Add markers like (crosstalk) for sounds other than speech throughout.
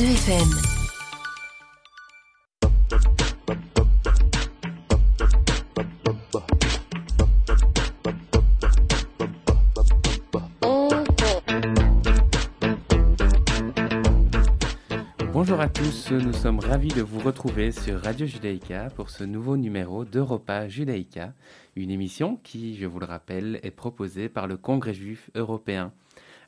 Judaïka 90.2 FM. Bonjour à tous, nous sommes ravis de vous retrouver sur Radio Judaïka pour ce nouveau numéro d'Europa Judaïka, une émission qui, je vous le rappelle, est proposée par le Congrès juif européen.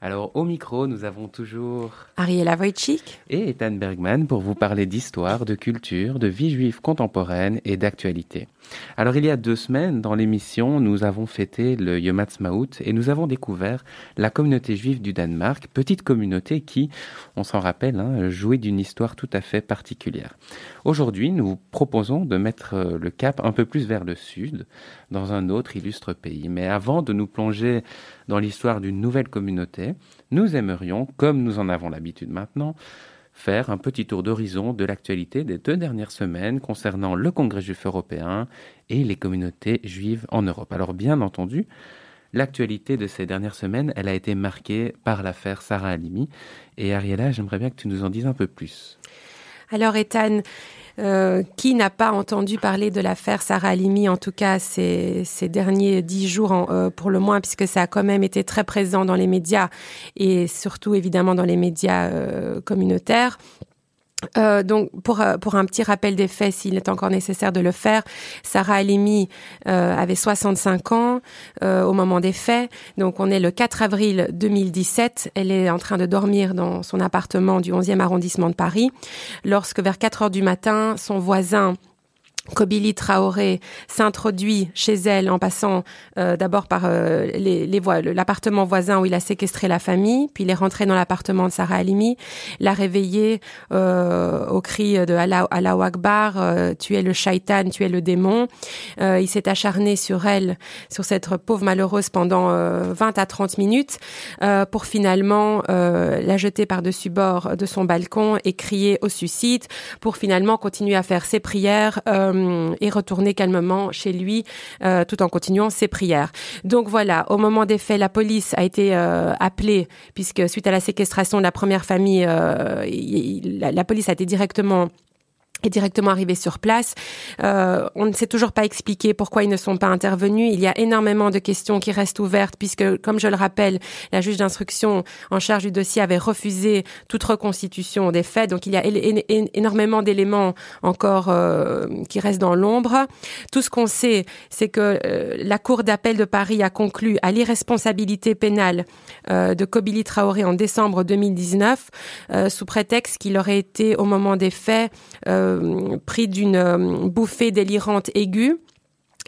Alors au micro, nous avons toujours Ariela Wojcik et Ethan Bergman pour vous parler d'histoire, de culture, de vie juive contemporaine et d'actualité. Alors il y a deux semaines, dans l'émission, nous avons fêté le Yom Ha'atzmaut et nous avons découvert la communauté juive du Danemark, petite communauté qui, on s'en rappelle, hein, jouait d'une histoire tout à fait particulière. Aujourd'hui, nous proposons de mettre le cap un peu plus vers le sud, dans un autre illustre pays. Mais avant de nous plonger dans l'histoire d'une nouvelle communauté, nous aimerions, comme nous en avons l'habitude maintenant, faire un petit tour d'horizon de l'actualité des deux dernières semaines concernant le Congrès juif européen et les communautés juives en Europe. Alors bien entendu, l'actualité de ces dernières semaines, elle a été marquée par l'affaire Sarah Halimi. Et Ariela, j'aimerais bien que tu nous en dises un peu plus. Alors Ethan, euh, qui n'a pas entendu parler de l'affaire Sarah Halimi, en tout cas ces, derniers dix jours euh, pour le moins, puisque ça a quand même été très présent dans les médias et surtout évidemment dans les médias euh, communautaires. Euh, donc, pour, euh, pour un petit rappel des faits, s'il est encore nécessaire de le faire, Sarah Halimi euh, avait 65 ans euh, au moment des faits. Donc, on est le 4 avril 2017. Elle est en train de dormir dans son appartement du 11e arrondissement de Paris, lorsque vers 4 heures du matin, son voisin Kobili Traoré s'introduit chez elle en passant euh, d'abord par euh, les, les l'appartement voisin où il a séquestré la famille, puis il est rentré dans l'appartement de Sarah Halimi, l'a réveillé euh, au cri de Allah, Allah Akbar, euh, tu es le shaitan, tu es le démon. Euh, il s'est acharné sur elle, sur cette pauvre malheureuse pendant 20 à 30 minutes pour finalement la jeter par-dessus bord de son balcon et crier au suicide pour finalement continuer à faire ses prières euh, et retourner calmement chez lui euh, tout en continuant ses prières. Donc voilà, au moment des faits, la police a été euh, appelée puisque suite à la séquestration de la première famille, euh, la police a été directement est directement arrivé sur place. Euh, on ne sait toujours pas expliquer pourquoi ils ne sont pas intervenus. Il y a énormément de questions qui restent ouvertes puisque, comme je le rappelle, la juge d'instruction en charge du dossier avait refusé toute reconstitution des faits. Donc il y a énormément d'éléments encore euh, qui restent dans l'ombre. Tout ce qu'on sait, c'est que euh, la Cour d'appel de Paris a conclu à l'irresponsabilité pénale euh, de Kobili Traoré en décembre 2019 euh, sous prétexte qu'il aurait été au moment des faits pris d'une euh, bouffée délirante aiguë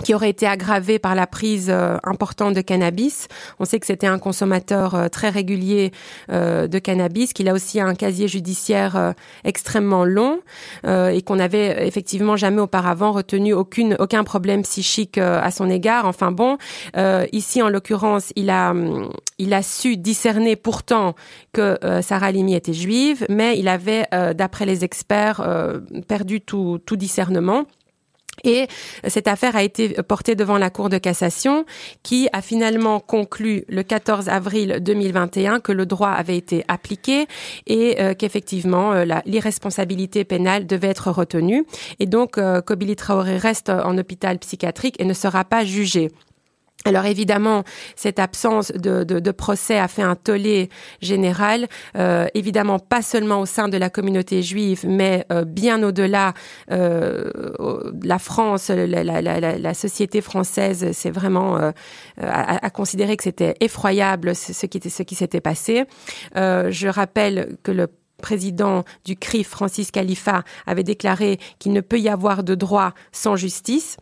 qui aurait été aggravé par la prise euh, importante de cannabis. On sait que c'était un consommateur euh, très régulier euh, de cannabis, qu'il a aussi un casier judiciaire euh, extrêmement long euh, et qu'on avait effectivement jamais auparavant retenu aucune aucun problème psychique euh, à son égard. Enfin bon, ici en l'occurrence, il a il a su discerner pourtant que Sarah Limi était juive, mais il avait, d'après les experts, perdu tout, tout discernement. Et cette affaire a été portée devant la Cour de cassation qui a finalement conclu le 14 avril 2021 que le droit avait été appliqué et euh, qu'effectivement euh, l'irresponsabilité pénale devait être retenue. Et donc, euh, Kobili Traoré reste en hôpital psychiatrique et ne sera pas jugé. Alors évidemment, cette absence de, procès a fait un tollé général, euh, évidemment pas seulement au sein de la communauté juive, mais euh, bien au-delà. Euh, la France, la, société française, c'est vraiment à, à, considérer que c'était effroyable ce qui, ce qui s'était passé. Je rappelle que le président du CRIF, Francis Khalifa, avait déclaré qu'il ne peut y avoir de droit sans justice.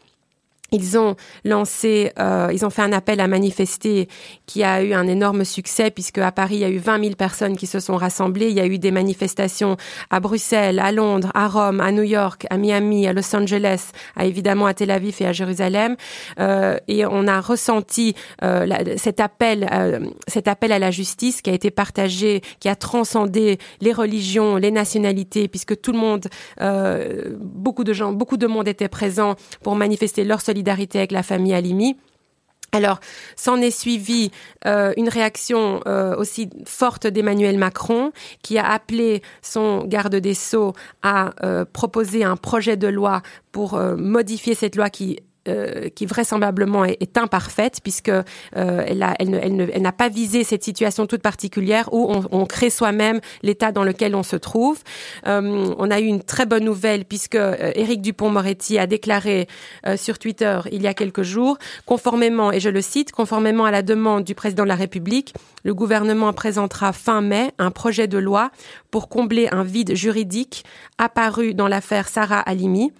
Ils ont lancé, euh, ils ont fait un appel à manifester qui a eu un énorme succès puisque à Paris il y a eu 20 000 personnes qui se sont rassemblées. Il y a eu des manifestations à Bruxelles, à Londres, à Rome, à New York, à Miami, à Los Angeles, à évidemment à Tel Aviv et à Jérusalem. Euh, et on a ressenti euh, cet appel, euh, cet appel à la justice qui a été partagé, qui a transcendé les religions, les nationalités, puisque tout le monde, euh, beaucoup de gens, beaucoup de monde était présent pour manifester leur solidarité solidarité avec la famille Alimi. Alors, s'en est suivi euh, une réaction euh, aussi forte d'Emmanuel Macron, qui a appelé son garde des Sceaux à euh, proposer un projet de loi pour modifier cette loi qui euh, qui vraisemblablement est, imparfaite puisque euh, elle, a, elle, elle, elle n'a pas visé cette situation toute particulière où on, on crée soi-même l'état dans lequel on se trouve. Euh, on a eu une très bonne nouvelle puisque euh, Éric Dupont-Moretti a déclaré euh, sur Twitter il y a quelques jours, conformément, et je le cite, conformément à la demande du président de la République, le gouvernement présentera fin mai un projet de loi pour combler un vide juridique apparu dans l'affaire Sarah Halimi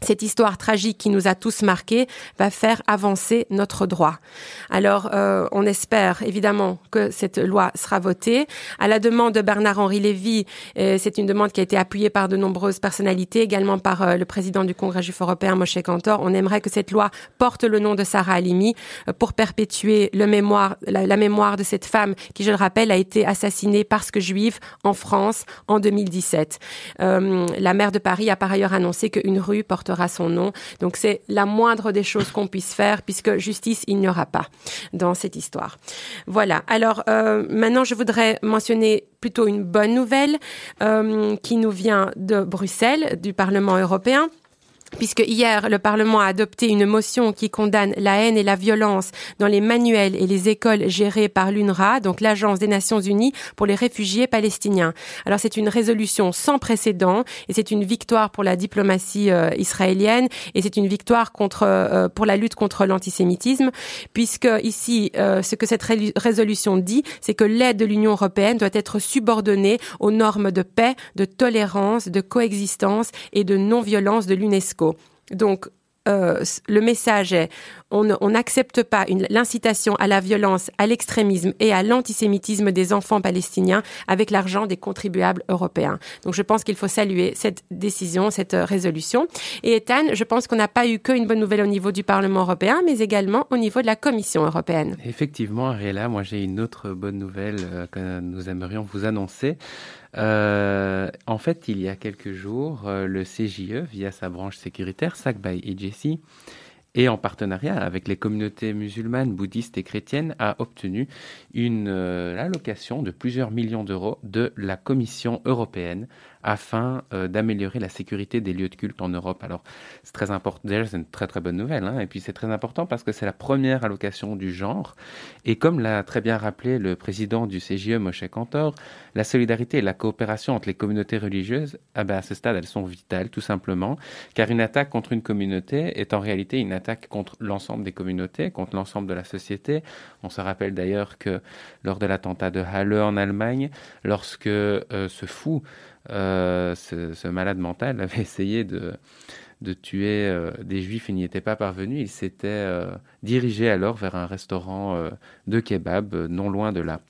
cette histoire tragique qui nous a tous marqués va faire avancer notre droit. Alors, euh, on espère évidemment que cette loi sera votée. À la demande de Bernard-Henri Lévy, euh, c'est une demande qui a été appuyée par de nombreuses personnalités, également par euh, le président du Congrès juif européen, Moshe Kantor. On aimerait que cette loi porte le nom de Sarah Halimi pour perpétuer le mémoire, la, mémoire de cette femme qui, je le rappelle, a été assassinée parce que juive en France en 2017. la maire de Paris a par ailleurs annoncé qu'une rue porte son nom. Donc c'est la moindre des choses qu'on puisse faire puisque justice il n'y aura pas dans cette histoire. Voilà. Alors euh, maintenant je voudrais mentionner plutôt une bonne nouvelle euh, qui nous vient de Bruxelles, du Parlement européen puisque hier le Parlement a adopté une motion qui condamne la haine et la violence dans les manuels et les écoles gérées par l'UNRWA, donc l'Agence des Nations Unies pour les réfugiés palestiniens. Alors c'est une résolution sans précédent et c'est une victoire pour la diplomatie euh, israélienne et c'est une victoire contre euh, pour la lutte contre l'antisémitisme puisque ici euh, ce que cette résolution dit, c'est que l'aide de l'Union européenne doit être subordonnée aux normes de paix, de tolérance, de coexistence et de non-violence de l'UNESCO. Donc, euh, le message est on n'accepte pas l'incitation à la violence, à l'extrémisme et à l'antisémitisme des enfants palestiniens avec l'argent des contribuables européens. Donc je pense qu'il faut saluer cette décision, cette euh, résolution. Et Ethan, je pense qu'on n'a pas eu qu'une bonne nouvelle au niveau du Parlement européen, mais également au niveau de la Commission européenne. Effectivement, Ariela, moi j'ai une autre bonne nouvelle euh, que nous aimerions vous annoncer. Euh, en fait, il y a quelques jours, euh, le CJE, via sa branche sécuritaire, SAC by EJC, et en partenariat avec les communautés musulmanes, bouddhistes et chrétiennes, a obtenu une euh, allocation de plusieurs millions d'euros de la Commission européenne afin euh, d'améliorer la sécurité des lieux de culte en Europe. Alors, c'est très important. Déjà, c'est une très très bonne nouvelle. Hein, et puis, c'est très important parce que c'est la première allocation du genre. Et comme l'a très bien rappelé le président du CGE, Moshe Kantor, la solidarité et la coopération entre les communautés religieuses, ah ben, à ce stade, elles sont vitales, tout simplement. Car une attaque contre une communauté est en réalité une attaque contre l'ensemble des communautés, contre l'ensemble de la société. On se rappelle d'ailleurs que lors de l'attentat de Halle en Allemagne, lorsque euh, ce fou euh, ce, malade mental (laughs) avait essayé de, tuer euh, des juifs et n'y était pas parvenu. Il s'était euh, dirigé alors vers un restaurant de kebab non loin de là.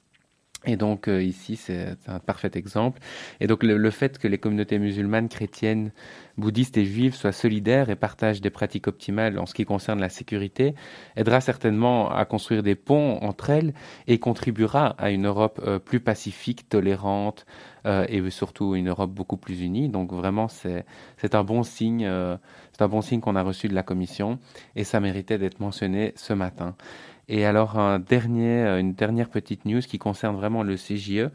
Et donc ici, c'est un parfait exemple. Et donc le, fait que les communautés musulmanes, chrétiennes, bouddhistes et juives soient solidaires et partagent des pratiques optimales en ce qui concerne la sécurité aidera certainement à construire des ponts entre elles et contribuera à une Europe plus pacifique, tolérante, euh, et surtout une Europe beaucoup plus unie. Donc vraiment, c'est un bon signe. Euh, c'est un bon signe qu'on a reçu de la Commission et ça méritait d'être mentionné ce matin. Et alors, euh, une dernière petite news qui concerne vraiment le CJE.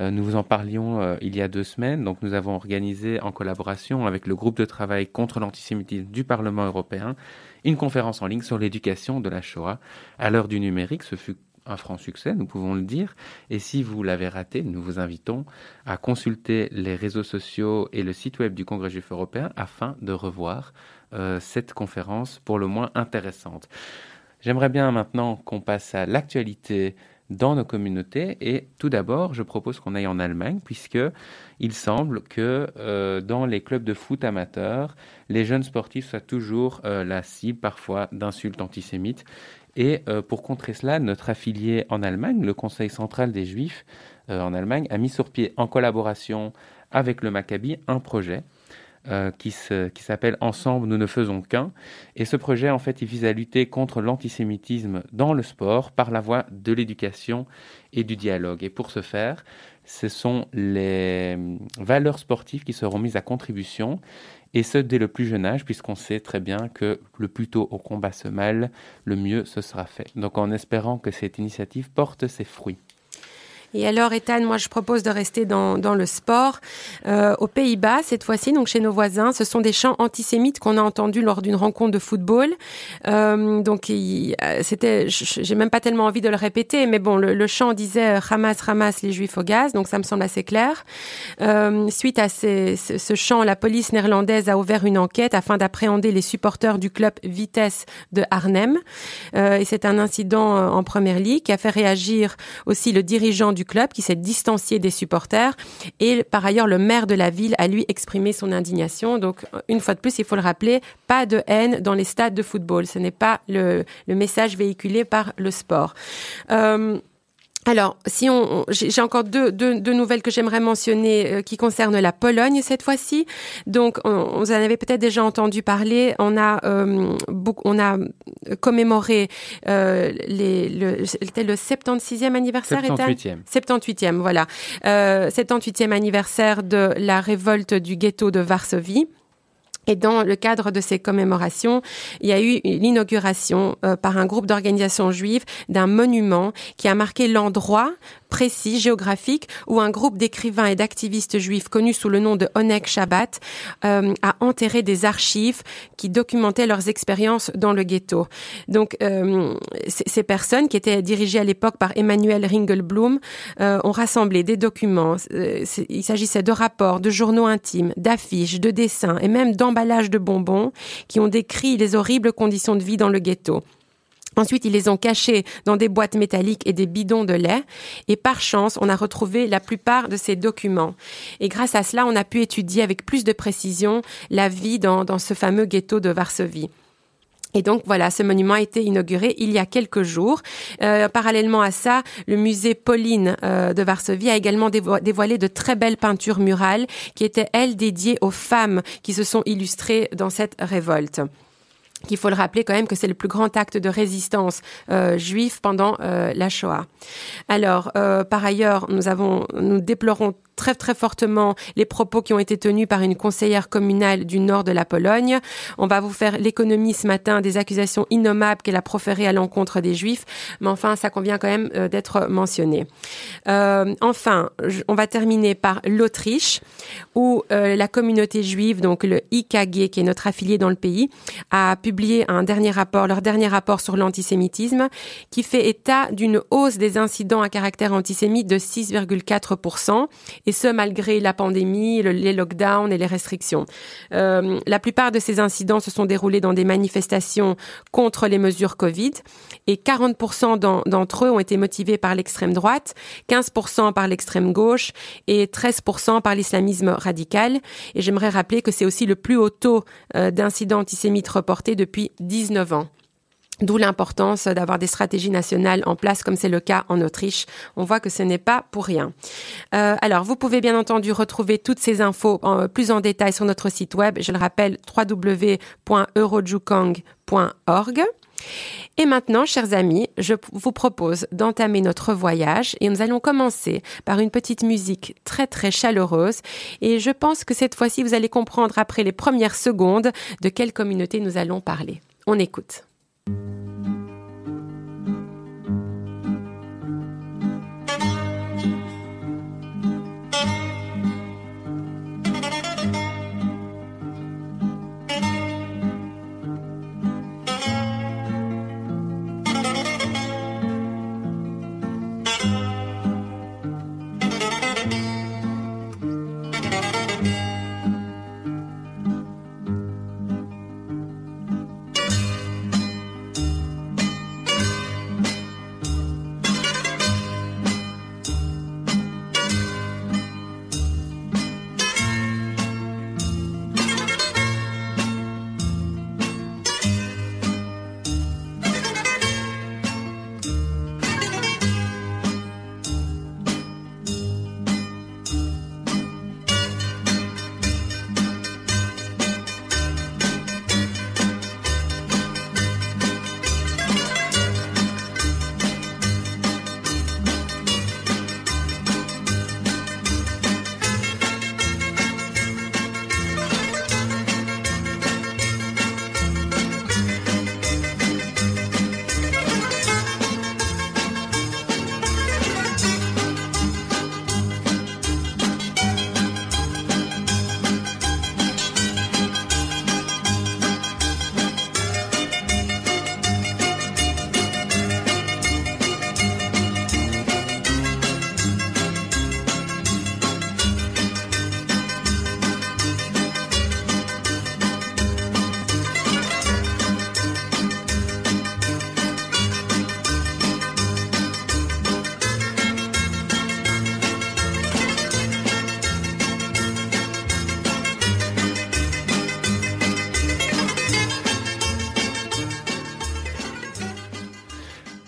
nous vous en parlions il y a deux semaines. Donc, nous avons organisé en collaboration avec le groupe de travail contre l'antisémitisme du Parlement européen une conférence en ligne sur l'éducation de la Shoah. À l'heure du numérique, ce fut un franc succès, nous pouvons le dire. Et si vous l'avez raté, nous vous invitons à consulter les réseaux sociaux et le site web du Congrès juif européen afin de revoir euh, cette conférence pour le moins intéressante. J'aimerais bien maintenant qu'on passe à l'actualité dans nos communautés. Et tout d'abord, je propose qu'on aille en Allemagne, puisque il semble que euh, dans les clubs de foot amateurs, les jeunes sportifs soient toujours euh, la cible parfois d'insultes antisémites. Et euh, pour contrer cela, notre affilié en Allemagne, le Conseil central des Juifs en Allemagne, a mis sur pied, en collaboration avec le Maccabi, un projet euh, qui s'appelle Ensemble, nous ne faisons qu'un. Et ce projet, en fait, il vise à lutter contre l'antisémitisme dans le sport par la voie de l'éducation et du dialogue. Et pour ce faire, ce sont les valeurs sportives qui seront mises à contribution, et ce dès le plus jeune âge, puisqu'on sait très bien que le plus tôt on combat ce mal, le mieux ce sera fait. Donc en espérant que cette initiative porte ses fruits. Et alors, Ethan, moi, je propose de rester dans, dans le sport. Euh, aux Pays-Bas, cette fois-ci, donc chez nos voisins, ce sont des chants antisémites qu'on a entendus lors d'une rencontre de football. Euh, donc, euh, c'était, j'ai même pas tellement envie de le répéter, mais bon, le, le chant disait Hamas, Hamas, les Juifs au gaz, donc ça me semble assez clair. Euh, suite à ces, ce, ce chant, la police néerlandaise a ouvert une enquête afin d'appréhender les supporters du club Vitesse de Arnhem. Euh, et c'est un incident euh, en première ligue qui a fait réagir aussi le dirigeant du club qui s'est distancié des supporters. Et par ailleurs, le maire de la ville a lui exprimé son indignation. Donc, une fois de plus, il faut le rappeler, pas de haine dans les stades de football. Ce n'est pas le, message véhiculé par le sport. Euh, alors, si on, j'ai encore deux, deux, deux, nouvelles que j'aimerais mentionner euh, qui concernent la Pologne cette fois-ci. Donc, on, on en avait peut-être déjà entendu parler. On a, euh, beaucoup, on a commémoré euh, les, le, c'était le 76e anniversaire. 78e. 78e, voilà. Euh, 78e anniversaire de la révolte du ghetto de Varsovie. Et dans le cadre de ces commémorations, il y a eu l'inauguration euh, par un groupe d'organisations juives d'un monument qui a marqué l'endroit précis, géographique, où un groupe d'écrivains et d'activistes juifs connus sous le nom de Onek Shabbat euh, a enterré des archives qui documentaient leurs expériences dans le ghetto. Donc, euh, ces personnes, qui étaient dirigées à l'époque par Emmanuel Ringelblum, euh, ont rassemblé des documents. Euh, il s'agissait de rapports, de journaux intimes, d'affiches, de dessins et même de bonbons qui ont décrit les horribles conditions de vie dans le ghetto. Ensuite, ils les ont cachés dans des boîtes métalliques et des bidons de lait. Et par chance, on a retrouvé la plupart de ces documents. Et grâce à cela, on a pu étudier avec plus de précision la vie dans ce fameux ghetto de Varsovie. Et donc voilà, ce monument a été inauguré il y a quelques jours. Euh, parallèlement à ça, le musée Pauline euh, de Varsovie a également dévo dévoilé de très belles peintures murales qui étaient, elles, dédiées aux femmes qui se sont illustrées dans cette révolte qu'il faut le rappeler quand même que c'est le plus grand acte de résistance euh, juif pendant euh, la Shoah. Alors, euh, par ailleurs, nous avons, nous déplorons très très fortement les propos qui ont été tenus par une conseillère communale du nord de la Pologne. On va vous faire l'économie ce matin des accusations innommables qu'elle a proférées à l'encontre des Juifs, mais enfin ça convient quand même euh, d'être mentionné. Euh, enfin, on va terminer par l'Autriche, où euh, la communauté juive, donc le IKG, qui est notre affilié dans le pays, a publié un dernier rapport, leur dernier rapport sur l'antisémitisme, qui fait état d'une hausse des incidents à caractère antisémite de 6,4% et ce malgré la pandémie, le, les lockdowns et les restrictions. Euh, la plupart de ces incidents se sont déroulés dans des manifestations contre les mesures Covid et 40% d'entre eux ont été motivés par l'extrême droite, 15% par l'extrême gauche et 13% par l'islamisme radical. Et j'aimerais rappeler que c'est aussi le plus haut taux euh, d'incidents antisémites reportés depuis 19 ans. D'où l'importance d'avoir des stratégies nationales en place, comme c'est le cas en Autriche. On voit que ce n'est pas pour rien. Euh, alors, vous pouvez bien entendu retrouver toutes ces infos en, plus en détail sur notre site web. Je le rappelle, www.eurojukang.org. Et maintenant, chers amis, je vous propose d'entamer notre voyage et nous allons commencer par une petite musique très très chaleureuse et je pense que cette fois-ci, vous allez comprendre après les premières secondes de quelle communauté nous allons parler. On écoute.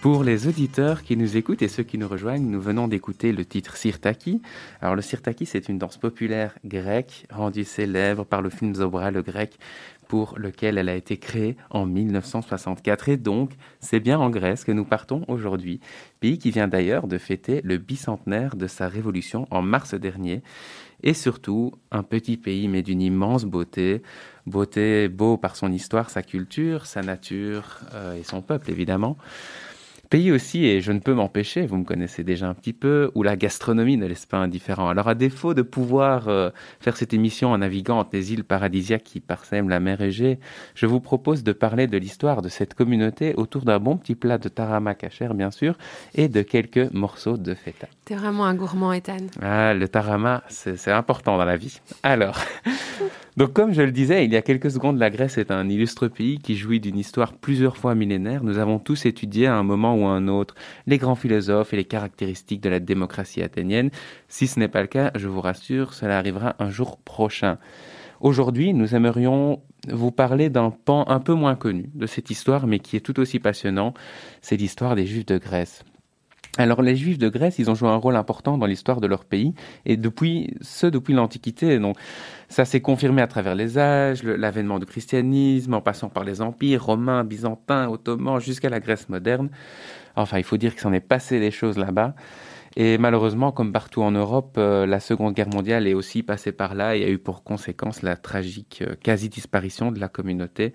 Pour les auditeurs qui nous écoutent et ceux qui nous rejoignent, nous venons d'écouter le titre Sirtaki. Alors le Sirtaki, c'est une danse populaire grecque rendue célèbre par le film Zobra le grec pour lequel elle a été créée en 1964. Et donc, c'est bien en Grèce que nous partons aujourd'hui, pays qui vient d'ailleurs de fêter le bicentenaire de sa révolution en mars dernier. Et surtout, un petit pays mais d'une immense beauté. Beauté beau par son histoire, sa culture, sa nature euh, et son peuple évidemment. Pays aussi, et je ne peux m'empêcher, vous me connaissez déjà un petit peu, où la gastronomie ne laisse pas indifférent. Alors à défaut de pouvoir euh, faire cette émission en naviguant entre les îles paradisiaques qui parsèment la mer Égée, je vous propose de parler de l'histoire de cette communauté autour d'un bon petit plat de tarama cachère, bien sûr, et de quelques morceaux de feta. T'es vraiment un gourmand, Ethan. Ah, le tarama, c'est important dans la vie. Alors... Donc, comme je le disais, il y a quelques secondes, la Grèce est un illustre pays qui jouit d'une histoire plusieurs fois millénaire. Nous avons tous étudié à un moment ou à un autre les grands philosophes et les caractéristiques de la démocratie athénienne. Si ce n'est pas le cas, je vous rassure, cela arrivera un jour prochain. Aujourd'hui, nous aimerions vous parler d'un pan un peu moins connu de cette histoire, mais qui est tout aussi passionnant. C'est l'histoire des Juifs de Grèce. Alors les Juifs de Grèce, ils ont joué un rôle important dans l'histoire de leur pays, et depuis ce depuis l'Antiquité. Donc ça s'est confirmé à travers les âges, l'avènement du christianisme, en passant par les empires romains, byzantins, ottomans, jusqu'à la Grèce moderne. Enfin, il faut dire qu'il s'en est passé des choses là-bas. Et malheureusement, comme partout en Europe, euh, la Seconde Guerre mondiale est aussi passée par là et a eu pour conséquence la tragique euh, quasi-disparition de la communauté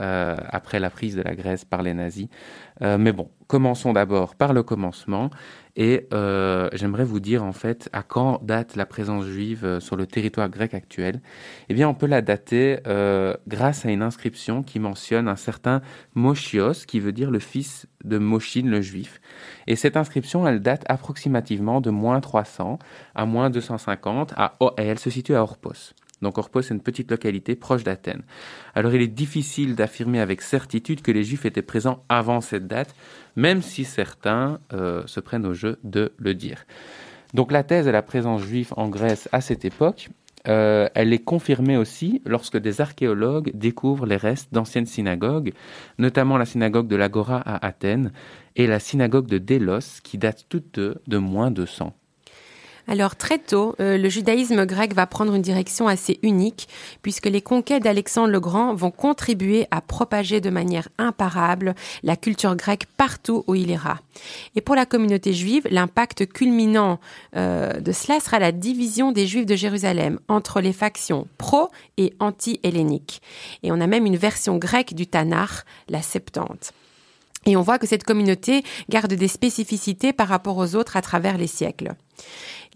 euh, après la prise de la Grèce par les nazis. Euh, mais bon, commençons d'abord par le commencement. Et euh, j'aimerais vous dire en fait à quand date la présence juive sur le territoire grec actuel. Eh bien, on peut la dater grâce à une inscription qui mentionne un certain Moshios, qui veut dire le fils de Moshin le juif. Et cette inscription, elle date approximativement de moins 300 à moins 250, à, et elle se situe à Orpos. Donc Orpos est une petite localité proche d'Athènes. Alors il est difficile d'affirmer avec certitude que les Juifs étaient présents avant cette date, même si certains euh, se prennent au jeu de le dire. Donc la thèse de la présence juive en Grèce à cette époque, euh, elle est confirmée aussi lorsque des archéologues découvrent les restes d'anciennes synagogues, notamment la synagogue de l'Agora à Athènes et la synagogue de Délos, qui datent toutes deux de moins de 100. Alors très tôt, euh, le judaïsme grec va prendre une direction assez unique, puisque les conquêtes d'Alexandre le Grand vont contribuer à propager de manière imparable la culture grecque partout où il ira. Et pour la communauté juive, l'impact culminant euh, de cela sera la division des juifs de Jérusalem entre les factions pro et anti-helléniques. Et on a même une version grecque du Tanakh, la Septante. Et on voit que cette communauté garde des spécificités par rapport aux autres à travers les siècles.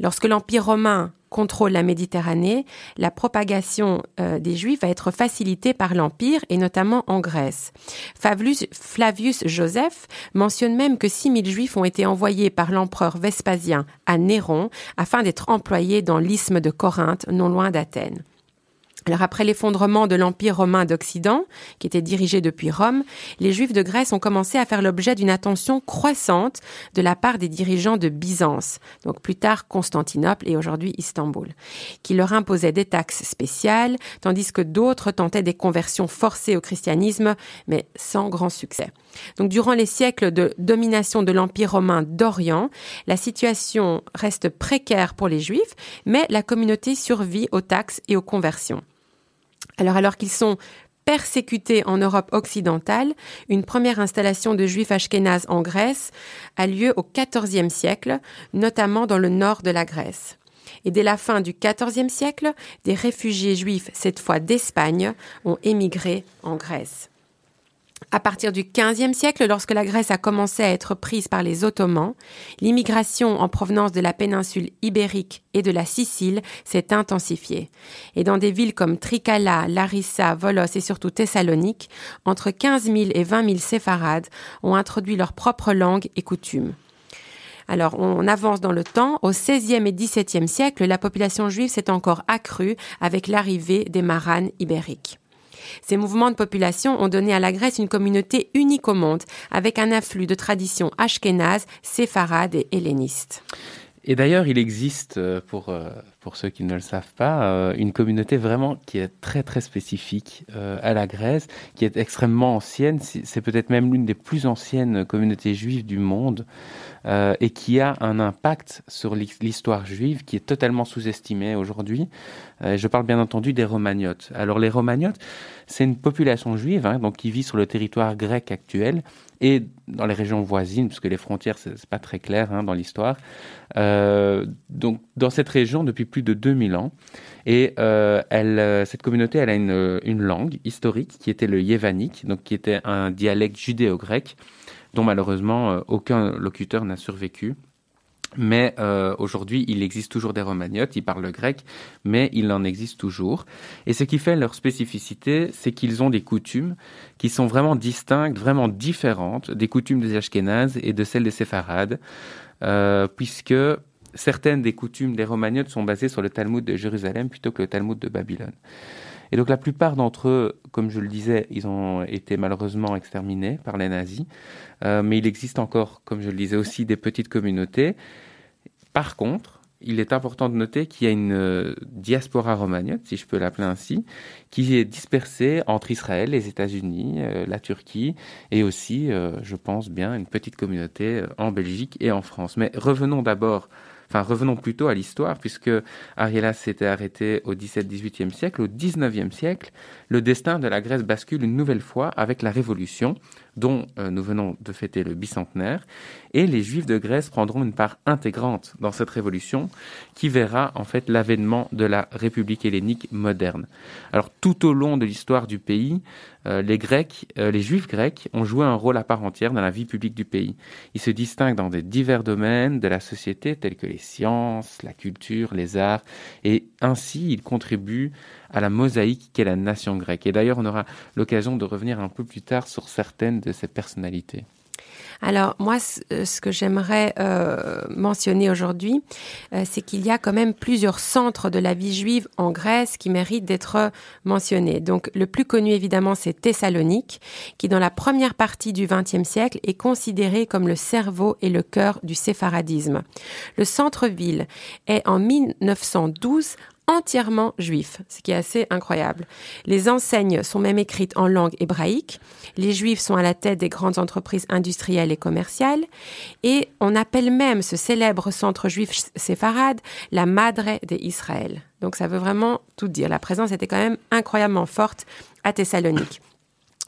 Lorsque l'Empire romain contrôle la Méditerranée, la propagation euh, des Juifs va être facilitée par l'Empire et notamment en Grèce. Flavius, Flavius Joseph mentionne même que 6000 Juifs ont été envoyés par l'empereur Vespasien à Néron afin d'être employés dans l'isthme de Corinthe, non loin d'Athènes. Alors après l'effondrement de l'Empire romain d'Occident, qui était dirigé depuis Rome, les Juifs de Grèce ont commencé à faire l'objet d'une attention croissante de la part des dirigeants de Byzance, donc plus tard Constantinople et aujourd'hui Istanbul, qui leur imposaient des taxes spéciales, tandis que d'autres tentaient des conversions forcées au christianisme, mais sans grand succès. Donc durant les siècles de domination de l'Empire romain d'Orient, la situation reste précaire pour les Juifs, mais la communauté survit aux taxes et aux conversions. Alors alors qu'ils sont persécutés en Europe occidentale, une première installation de juifs ashkénazes en Grèce a lieu au XIVe siècle, notamment dans le nord de la Grèce. Et dès la fin du XIVe siècle, des réfugiés juifs, cette fois d'Espagne, ont émigré en Grèce. À partir du XVe siècle, lorsque la Grèce a commencé à être prise par les Ottomans, l'immigration en provenance de la péninsule ibérique et de la Sicile s'est intensifiée. Et dans des villes comme Tricala, Larissa, Volos et surtout Thessalonique, entre 15 000 et 20 000 séfarades ont introduit leur propre langue et coutumes. Alors, on avance dans le temps. Au XVIe et XVIIe siècle, la population juive s'est encore accrue avec l'arrivée des maranes ibériques. Ces mouvements de population ont donné à la Grèce une communauté unique au monde, avec un afflux de traditions ashkénazes, séfarades et hellénistes. Et d'ailleurs, il existe, euh, pour, euh, pour ceux qui ne le savent pas, euh, une communauté vraiment qui est très très spécifique à la Grèce, qui est extrêmement ancienne. C'est peut-être même l'une des plus anciennes communautés juives du monde et qui a un impact sur l'histoire juive qui est totalement sous-estimé aujourd'hui. je parle bien entendu des Romagnotes. Alors les Romagnotes, c'est une population juive hein, donc qui vit sur le territoire grec actuel et dans les régions voisines, puisque les frontières, c'est pas très clair hein, dans l'histoire. Euh, donc, dans cette région depuis plus de 2000 ans. Et euh, euh, cette communauté, elle a une, langue historique qui était le yévanique, donc qui était un dialecte judéo-grec, dont malheureusement aucun locuteur n'a survécu. Mais euh, aujourd'hui, il existe toujours des romagnotes, ils parlent le grec, mais il en existe toujours. Et ce qui fait leur spécificité, c'est qu'ils ont des coutumes qui sont vraiment distinctes, vraiment différentes des coutumes des Ashkénazes et de celles des Séfarades, euh, puisque certaines des coutumes des romagnotes sont basées sur le Talmud de Jérusalem plutôt que le Talmud de Babylone. Et donc la plupart d'entre eux, comme je le disais, ils ont été malheureusement exterminés par les nazis. Euh, mais il existe encore, comme je le disais aussi, des petites communautés. Par contre, il est important de noter qu'il y a une euh, diaspora romagnote, si je peux l'appeler ainsi, qui est dispersée entre Israël, les États-Unis, euh, la Turquie et aussi, je pense bien, une petite communauté en Belgique et en France. Mais revenons d'abord Enfin, revenons plutôt à l'histoire, puisque Ariela s'était arrêté au XVIIe-XVIIIe siècle. Au XIXe siècle, le destin de la Grèce bascule une nouvelle fois avec la Révolution, dont euh, nous venons de fêter le bicentenaire, et les Juifs de Grèce prendront une part intégrante dans cette révolution qui verra en fait l'avènement de la République hellénique moderne. Alors tout au long de l'histoire du pays, euh, les Grecs, euh, les Juifs grecs ont joué un rôle à part entière dans la vie publique du pays. Ils se distinguent dans des divers domaines de la société tels que les sciences, la culture, les arts, et ainsi ils contribuent à la mosaïque qu'est la nation grecque. Et d'ailleurs, on aura l'occasion de revenir un peu plus tard sur certaines de ces personnalités. Alors moi, ce euh, que j'aimerais euh, mentionner aujourd'hui, euh, c'est qu'il y a quand même plusieurs centres de la vie juive en Grèce qui méritent d'être mentionnés. Donc le plus connu évidemment, c'est Thessalonique, qui dans la première partie du XXe siècle est considéré comme le cerveau et le cœur du sépharadisme. Le centre-ville est en 1912 entièrement juif, ce qui est assez incroyable. Les enseignes sont même écrites en langue hébraïque. Les juifs sont à la tête des grandes entreprises industrielles et commerciales. Et on appelle même ce célèbre centre juif séfarade la Madre d'Israël. Donc ça veut vraiment tout dire. La présence était quand même incroyablement forte à Thessalonique.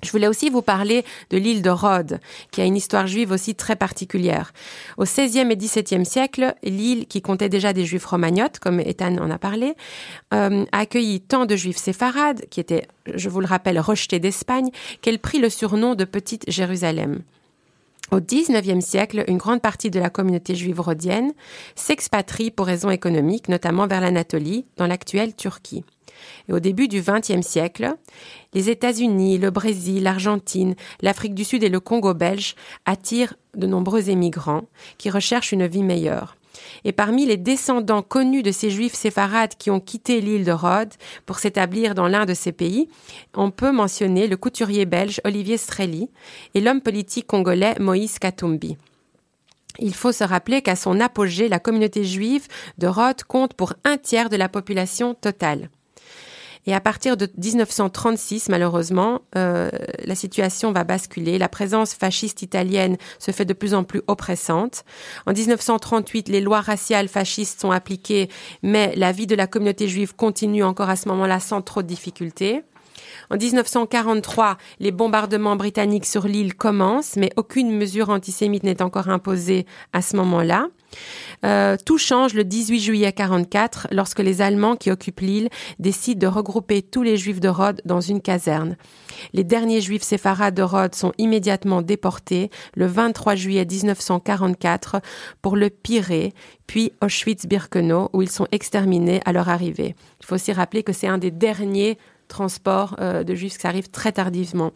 Je voulais aussi vous parler de l'île de Rhodes, qui a une histoire juive aussi très particulière. Au XVIe et XVIIe siècle, l'île, qui comptait déjà des juifs romagnotes, comme Ethan en a parlé, euh, a accueilli tant de juifs séfarades, qui étaient, je vous le rappelle, rejetés d'Espagne, qu'elle prit le surnom de Petite Jérusalem. Au XIXe siècle, une grande partie de la communauté juive rhodienne s'expatrie pour raisons économiques, notamment vers l'Anatolie, dans l'actuelle Turquie. Et au début du XXe siècle, les États-Unis, le Brésil, l'Argentine, l'Afrique du Sud et le Congo belge attirent de nombreux émigrants qui recherchent une vie meilleure. Et parmi les descendants connus de ces juifs séfarades qui ont quitté l'île de Rhodes pour s'établir dans l'un de ces pays, on peut mentionner le couturier belge Olivier Strelli et l'homme politique congolais Moïse Katumbi. Il faut se rappeler qu'à son apogée, la communauté juive de Rhodes compte pour un tiers de la population totale. Et à partir de 1936, malheureusement, euh, la situation va basculer. La présence fasciste italienne se fait de plus en plus oppressante. En 1938, les lois raciales fascistes sont appliquées, mais la vie de la communauté juive continue encore à ce moment-là sans trop de difficultés. En 1943, les bombardements britanniques sur l'île commencent, mais aucune mesure antisémite n'est encore imposée à ce moment-là. Euh, tout change le 18 juillet 44 lorsque les Allemands qui occupent l'île décident de regrouper tous les Juifs de Rhodes dans une caserne. Les derniers Juifs séfarades de Rhodes sont immédiatement déportés le 23 juillet 1944 pour le Pirée, puis Auschwitz-Birkenau où ils sont exterminés à leur arrivée. Il faut aussi rappeler que c'est un des derniers transport euh, de juifs qui arrive très tardivement.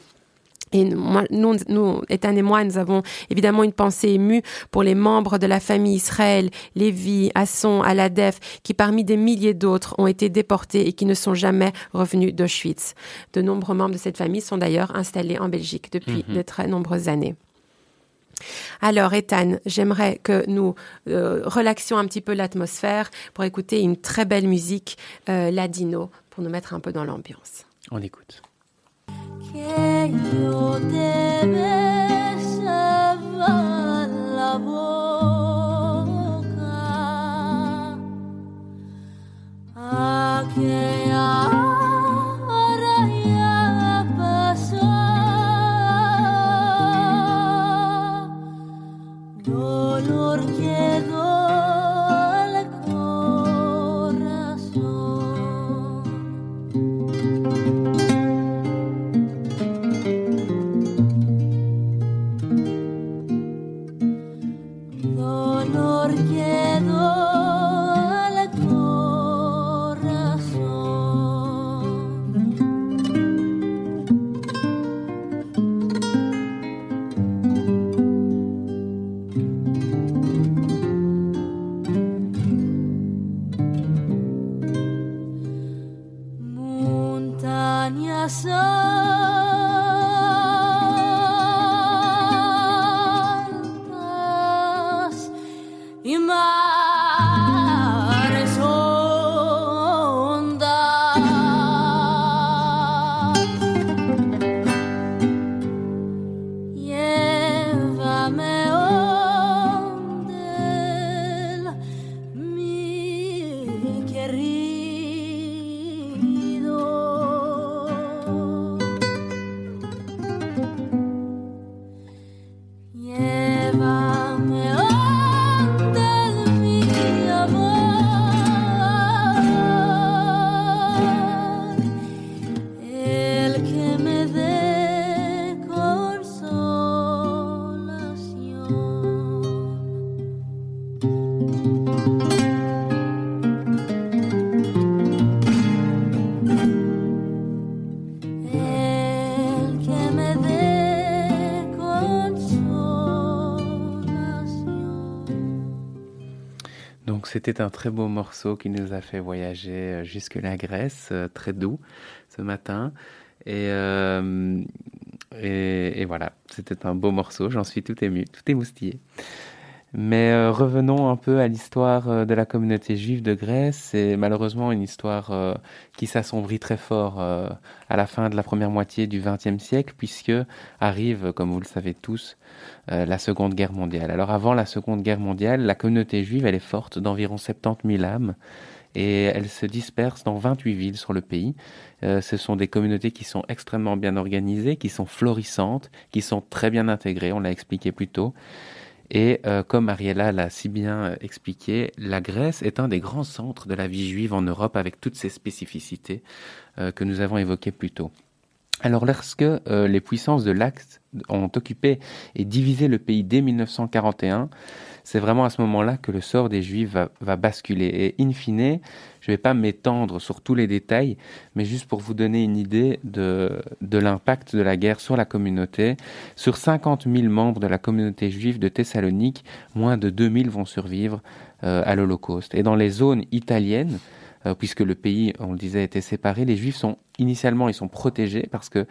Et nous, nous, Ethan et moi, nous avons évidemment une pensée émue pour les membres de la famille Israël, Lévi, Asson, Aladef, qui parmi des milliers d'autres ont été déportés et qui ne sont jamais revenus d'Auschwitz. De nombreux membres de cette famille sont d'ailleurs installés en Belgique depuis mhm. de très nombreuses années. Alors, Ethan, j'aimerais que nous euh, relaxions un petit peu l'atmosphère pour écouter une très belle musique euh, ladino pour nous mettre un peu dans l'ambiance. On écoute. C'était un très beau morceau qui nous a fait voyager euh, jusque la Grèce, euh, très doux ce matin. Euh, et, et, voilà, c'était un beau morceau, j'en suis tout ému, tout émoustillé. Mais revenons un peu à l'histoire de la communauté juive de Grèce. C'est malheureusement une histoire qui s'assombrit très fort à la fin de la première moitié du XXe siècle, puisque arrive, comme vous le savez tous, euh, la Seconde Guerre mondiale. Alors avant la Seconde Guerre mondiale, la communauté juive, elle est forte d'environ 70 000 âmes et elle se disperse dans 28 villes sur le pays. Euh, ce sont des communautés qui sont extrêmement bien organisées, qui sont florissantes, qui sont très bien intégrées, on l'a expliqué plus tôt. Et euh, comme Ariella l'a si bien expliqué, la Grèce est un des grands centres de la vie juive en Europe avec toutes ces spécificités que nous avons évoquées plus tôt. Alors lorsque euh, les puissances de l'Axe ont occupé et divisé le pays dès 1941, c'est vraiment à ce moment-là que le sort des Juifs va, basculer. Et in fine, je ne vais pas m'étendre sur tous les détails, mais juste pour vous donner une idée de, l'impact de la guerre sur la communauté. Sur 50 000 membres de la communauté juive de Thessalonique, moins de 2 000 vont survivre euh, à l'Holocauste. Et dans les zones italiennes, euh, puisque le pays, on le disait, était séparé. Les Juifs sont initialement, ils sont protégés parce que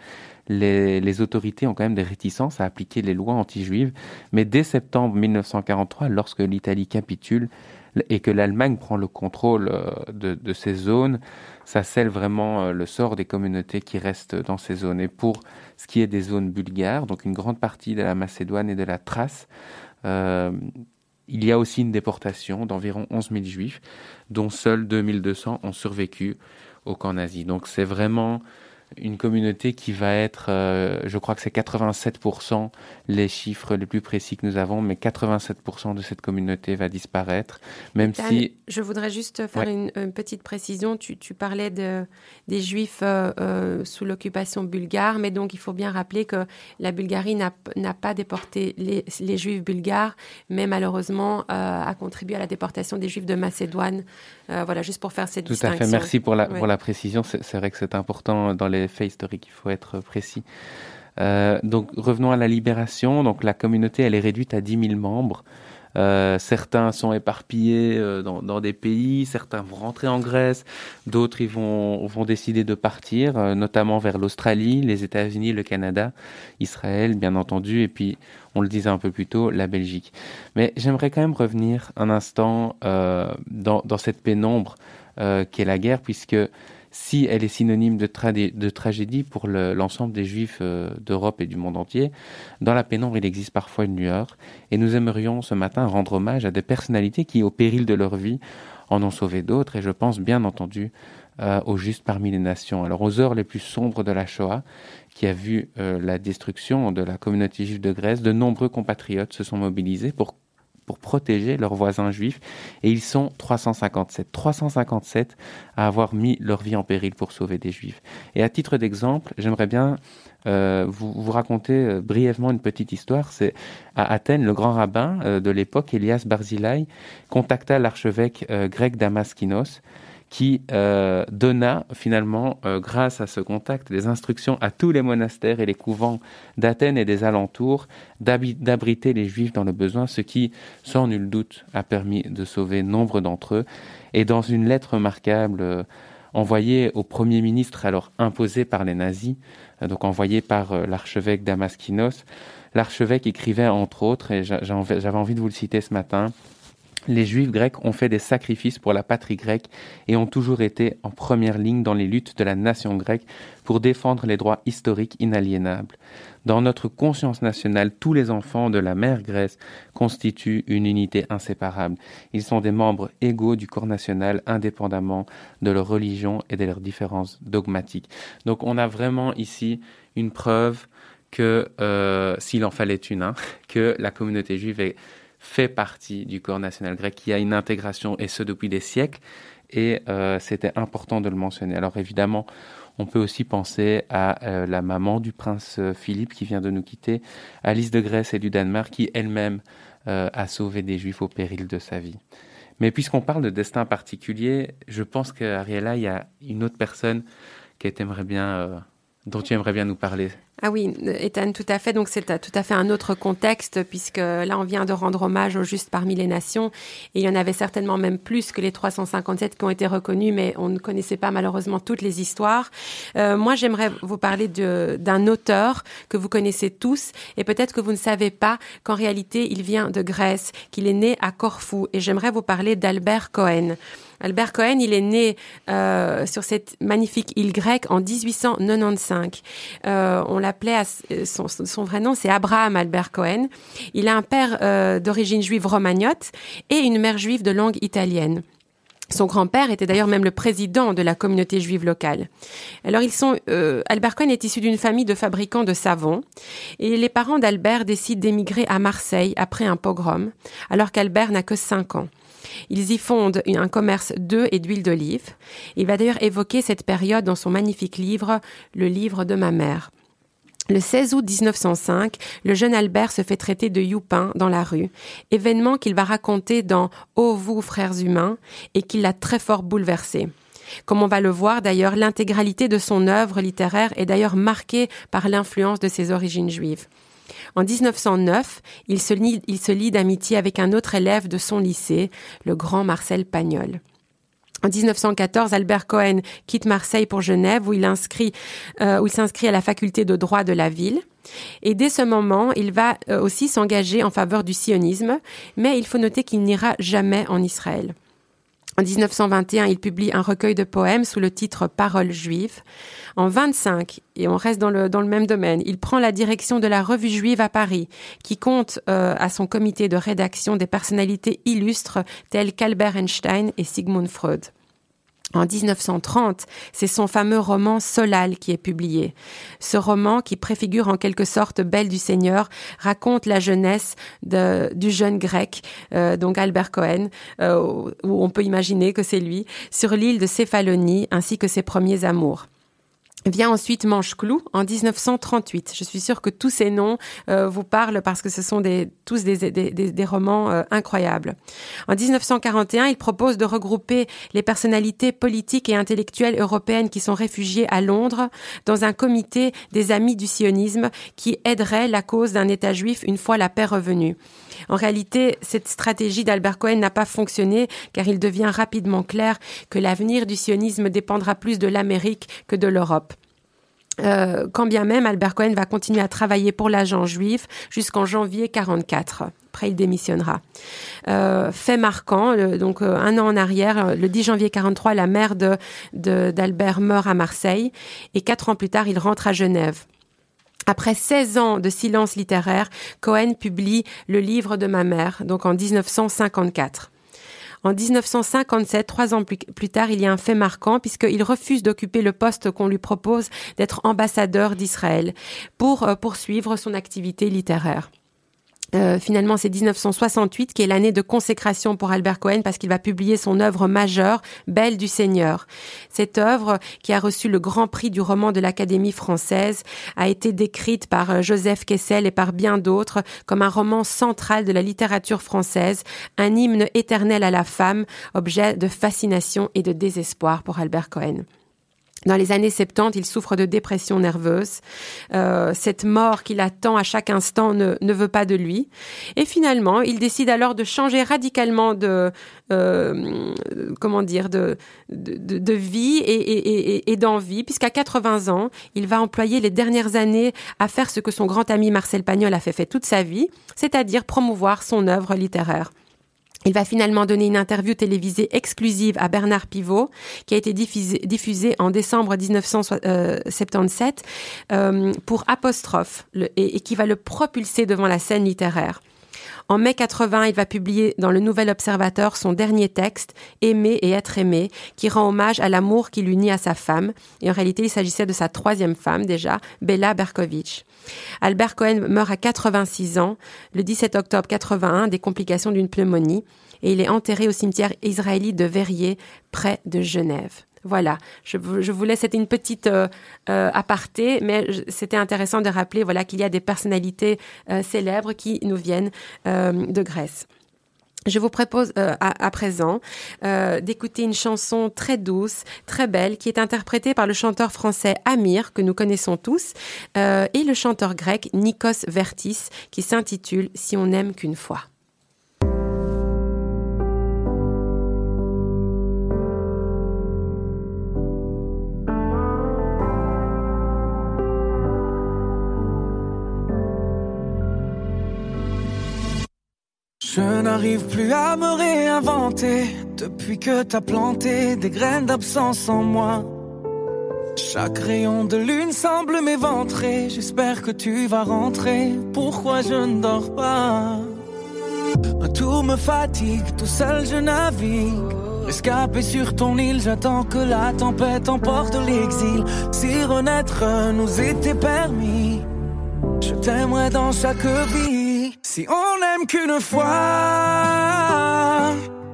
les, autorités ont quand même des réticences à appliquer les lois anti-juives. Mais dès septembre 1943, lorsque l'Italie capitule et que l'Allemagne prend le contrôle euh, de, ces zones, ça scelle vraiment euh, le sort des communautés qui restent dans ces zones. Et pour ce qui est des zones bulgares, donc une grande partie de la Macédoine et de la Thrace, euh, il y a aussi une déportation d'environ 11 000 juifs, dont seuls 2200 ont survécu au camp nazi. Donc c'est vraiment une communauté qui va être, euh, je crois que c'est 87% les chiffres les plus précis que nous avons, mais 87% de cette communauté va disparaître, même si... Je voudrais juste faire une, petite précision. Tu, parlais de, des Juifs euh, euh, sous l'occupation bulgare, mais donc il faut bien rappeler que la Bulgarie n'a pas déporté les, les, Juifs bulgares, mais malheureusement a contribué à la déportation des Juifs de Macédoine. voilà, juste pour faire cette Tout distinction. Tout à fait, merci pour la, pour la précision. C'est vrai que c'est important dans les faits historiques, il faut être précis. Euh, donc revenons à la libération. Donc la communauté, elle est réduite à 10 000 membres. Euh, certains sont éparpillés euh, dans, des pays, certains vont rentrer en Grèce, d'autres ils vont, vont décider de partir, notamment vers l'Australie, les États-Unis, le Canada, Israël, bien entendu, et puis on le disait un peu plus tôt, la Belgique. Mais j'aimerais quand même revenir un instant dans, dans, cette pénombre qu'est la guerre, puisque si elle est synonyme de, tra de tragédie pour l'ensemble le, des juifs euh, d'Europe et du monde entier, dans la pénombre, il existe parfois une lueur. Et nous aimerions ce matin rendre hommage à des personnalités qui, au péril de leur vie, en ont sauvé d'autres. Et je pense bien entendu euh, aux justes parmi les nations. Alors aux heures les plus sombres de la Shoah, qui a vu euh, la destruction de la communauté juive de Grèce, de nombreux compatriotes se sont mobilisés pour pour protéger leurs voisins juifs. Et ils sont 357. 357 à avoir mis leur vie en péril pour sauver des juifs. Et à titre d'exemple, j'aimerais bien euh, vous, raconter euh, brièvement une petite histoire. C'est à Athènes, le grand rabbin euh, de l'époque, Elias Barzilai, contacta l'archevêque grec Damaskinos qui euh, donna finalement, euh, grâce à ce contact, des instructions à tous les monastères et les couvents d'Athènes et des alentours d'abriter les Juifs dans le besoin, ce qui, sans nul doute, a permis de sauver nombre d'entre eux. Et dans une lettre remarquable euh, envoyée au Premier ministre, alors imposé par les nazis, donc envoyée par l'archevêque Damaskinos, l'archevêque écrivait entre autres, et j'avais envie de vous le citer ce matin, les Juifs grecs ont fait des sacrifices pour la patrie grecque et ont toujours été en première ligne dans les luttes de la nation grecque pour défendre les droits historiques inaliénables. Dans notre conscience nationale, tous les enfants de la mère Grèce constituent une unité inséparable. Ils sont des membres égaux du corps national indépendamment de leur religion et de leurs différences dogmatiques. Donc on a vraiment ici une preuve que, euh, s'il en fallait une, hein, (laughs) que la communauté juive est fait partie du corps national grec, qui a une intégration, et ce depuis des siècles, et euh, c'était important de le mentionner. Alors évidemment, on peut aussi penser à euh, la maman du prince euh, Philippe qui vient de nous quitter, Alice de Grèce et du Danemark, qui elle-même a sauvé des Juifs au péril de sa vie. Mais puisqu'on parle de destin particulier, je pense qu'Ariella, il y a une autre personne qui aimerait bien, dont tu aimerais bien nous parler. Ah oui, Ethan, tout à fait. Donc c'est tout à fait un autre contexte puisque là on vient de rendre hommage aux justes parmi les nations et il y en avait certainement même plus que les 357 qui ont été reconnus, mais on ne connaissait pas malheureusement toutes les histoires. Euh, moi j'aimerais vous parler d'un auteur que vous connaissez tous et peut-être que vous ne savez pas qu'en réalité il vient de Grèce, qu'il est né à Corfou et j'aimerais vous parler d'Albert Cohen. Albert Cohen, il est né euh, sur cette magnifique île grecque en 1895. Euh, on l'appelait, son, son, vrai nom, c'est Abraham Albert Cohen. Il a un père euh, d'origine juive romagnote et une mère juive de langue italienne. Son grand-père était d'ailleurs même le président de la communauté juive locale. Alors ils sont, euh, Albert Cohen est issu d'une famille de fabricants de savon et les parents d'Albert décident d'émigrer à Marseille après un pogrom, alors qu'Albert n'a que 5 ans. Ils y fondent un commerce d'œufs et d'huile d'olive. Il va d'ailleurs évoquer cette période dans son magnifique livre, Le livre de ma mère. Le 16 août 1905, le jeune Albert se fait traiter de youpin dans la rue, événement qu'il va raconter dans Ô vous, frères humains, et qui l'a très fort bouleversé. Comme on va le voir d'ailleurs, l'intégralité de son œuvre littéraire est d'ailleurs marquée par l'influence de ses origines juives. En 1909, il se lie, d'amitié avec un autre élève de son lycée, le grand Marcel Pagnol. En 1914, Albert Cohen quitte Marseille pour Genève où il, inscrit, euh, où il s'inscrit à la faculté de droit de la ville. Et dès ce moment, il va euh, aussi s'engager en faveur du sionisme, mais il faut noter qu'il n'ira jamais en Israël. En 1921, il publie un recueil de poèmes sous le titre Paroles juives. En 25, et on reste dans le, même domaine, il prend la direction de la Revue juive à Paris, qui compte euh, à son comité de rédaction des personnalités illustres telles qu'Albert Einstein et Sigmund Freud. En 1930, c'est son fameux roman Solal qui est publié. Ce roman, qui préfigure en quelque sorte Belle du Seigneur, raconte la jeunesse du jeune grec, euh, donc Albert Cohen, euh, où on peut imaginer que c'est lui, sur l'île de Céphalonie, ainsi que ses premiers amours. Vient ensuite Manche-Clou en 1938. Je suis sûre que tous ces noms euh, vous parlent parce que ce sont des, tous des, romans euh, incroyables. En 1941, il propose de regrouper les personnalités politiques et intellectuelles européennes qui sont réfugiées à Londres dans un comité des amis du sionisme qui aiderait la cause d'un État juif une fois la paix revenue. En réalité, cette stratégie d'Albert Cohen n'a pas fonctionné car il devient rapidement clair que l'avenir du sionisme dépendra plus de l'Amérique que de l'Europe. Euh, quand bien même Albert Cohen va continuer à travailler pour l'agent juif jusqu'en janvier 44. Après, il démissionnera. Euh, fait marquant, donc euh, un an en arrière, le 10 janvier 43, la mère d'Albert meurt à Marseille et quatre ans plus tard, il rentre à Genève. Après 16 ans de silence littéraire, Cohen publie Le livre de ma mère, donc en 1954. En 1957, trois ans plus, tard, il y a un fait marquant puisqu'il refuse d'occuper le poste qu'on lui propose d'être ambassadeur d'Israël pour euh, poursuivre son activité littéraire. Euh, finalement, c'est 1968 qui est l'année de consécration pour Albert Cohen parce qu'il va publier son œuvre majeure, Belle du Seigneur. Cette œuvre, qui a reçu le grand prix du roman de l'Académie française, a été décrite par euh, Joseph Kessel et par bien d'autres comme un roman central de la littérature française, un hymne éternel à la femme, objet de fascination et de désespoir pour Albert Cohen. Dans les années 70, il souffre de dépression nerveuse. Euh, cette mort qu'il attend à chaque instant ne, ne, veut pas de lui. Et finalement, il décide alors de changer radicalement de euh, comment dire de, de, vie et, et, et, et d'envie, puisqu'à 80 ans, il va employer les dernières années à faire ce que son grand ami Marcel Pagnol a fait, fait toute sa vie, c'est-à-dire promouvoir son œuvre littéraire. Il va finalement donner une interview télévisée exclusive à Bernard Pivot, qui a été diffusée, en décembre 1977 euh, pour Apostrophe, et, qui va le propulser devant la scène littéraire. En mai 80, il va publier dans le Nouvel Observateur son dernier texte, Aimer et être aimé, qui rend hommage à l'amour qui l'unit à sa femme. Et en réalité, il s'agissait de sa troisième femme déjà, Bella Berkovitch. Albert Cohen meurt à 86 ans, le 17 octobre 81, des complications d'une pneumonie, et il est enterré au cimetière israélite de Verrier, près de Genève. Voilà, je, je voulais, c'était une petite euh, euh, aparté, mais c'était intéressant de rappeler voilà qu'il y a des personnalités euh, célèbres qui nous viennent de Grèce. Je vous propose à, présent d'écouter une chanson très douce, très belle, qui est interprétée par le chanteur français Amir, que nous connaissons tous, et le chanteur grec Nikos Vertis, qui s'intitule Si on n'aime qu'une fois. Je n'arrive plus à me réinventer depuis que t'as planté des graines d'absence en moi. Chaque rayon de lune semble m'éventrer. J'espère que tu vas rentrer. Pourquoi je ne dors pas? Tout me fatigue, tout seul je navigue. Escapé sur ton île, j'attends que la tempête emporte l'exil. Si renaître nous était permis, je t'aimerais dans chaque vie. Si on qu'une fois,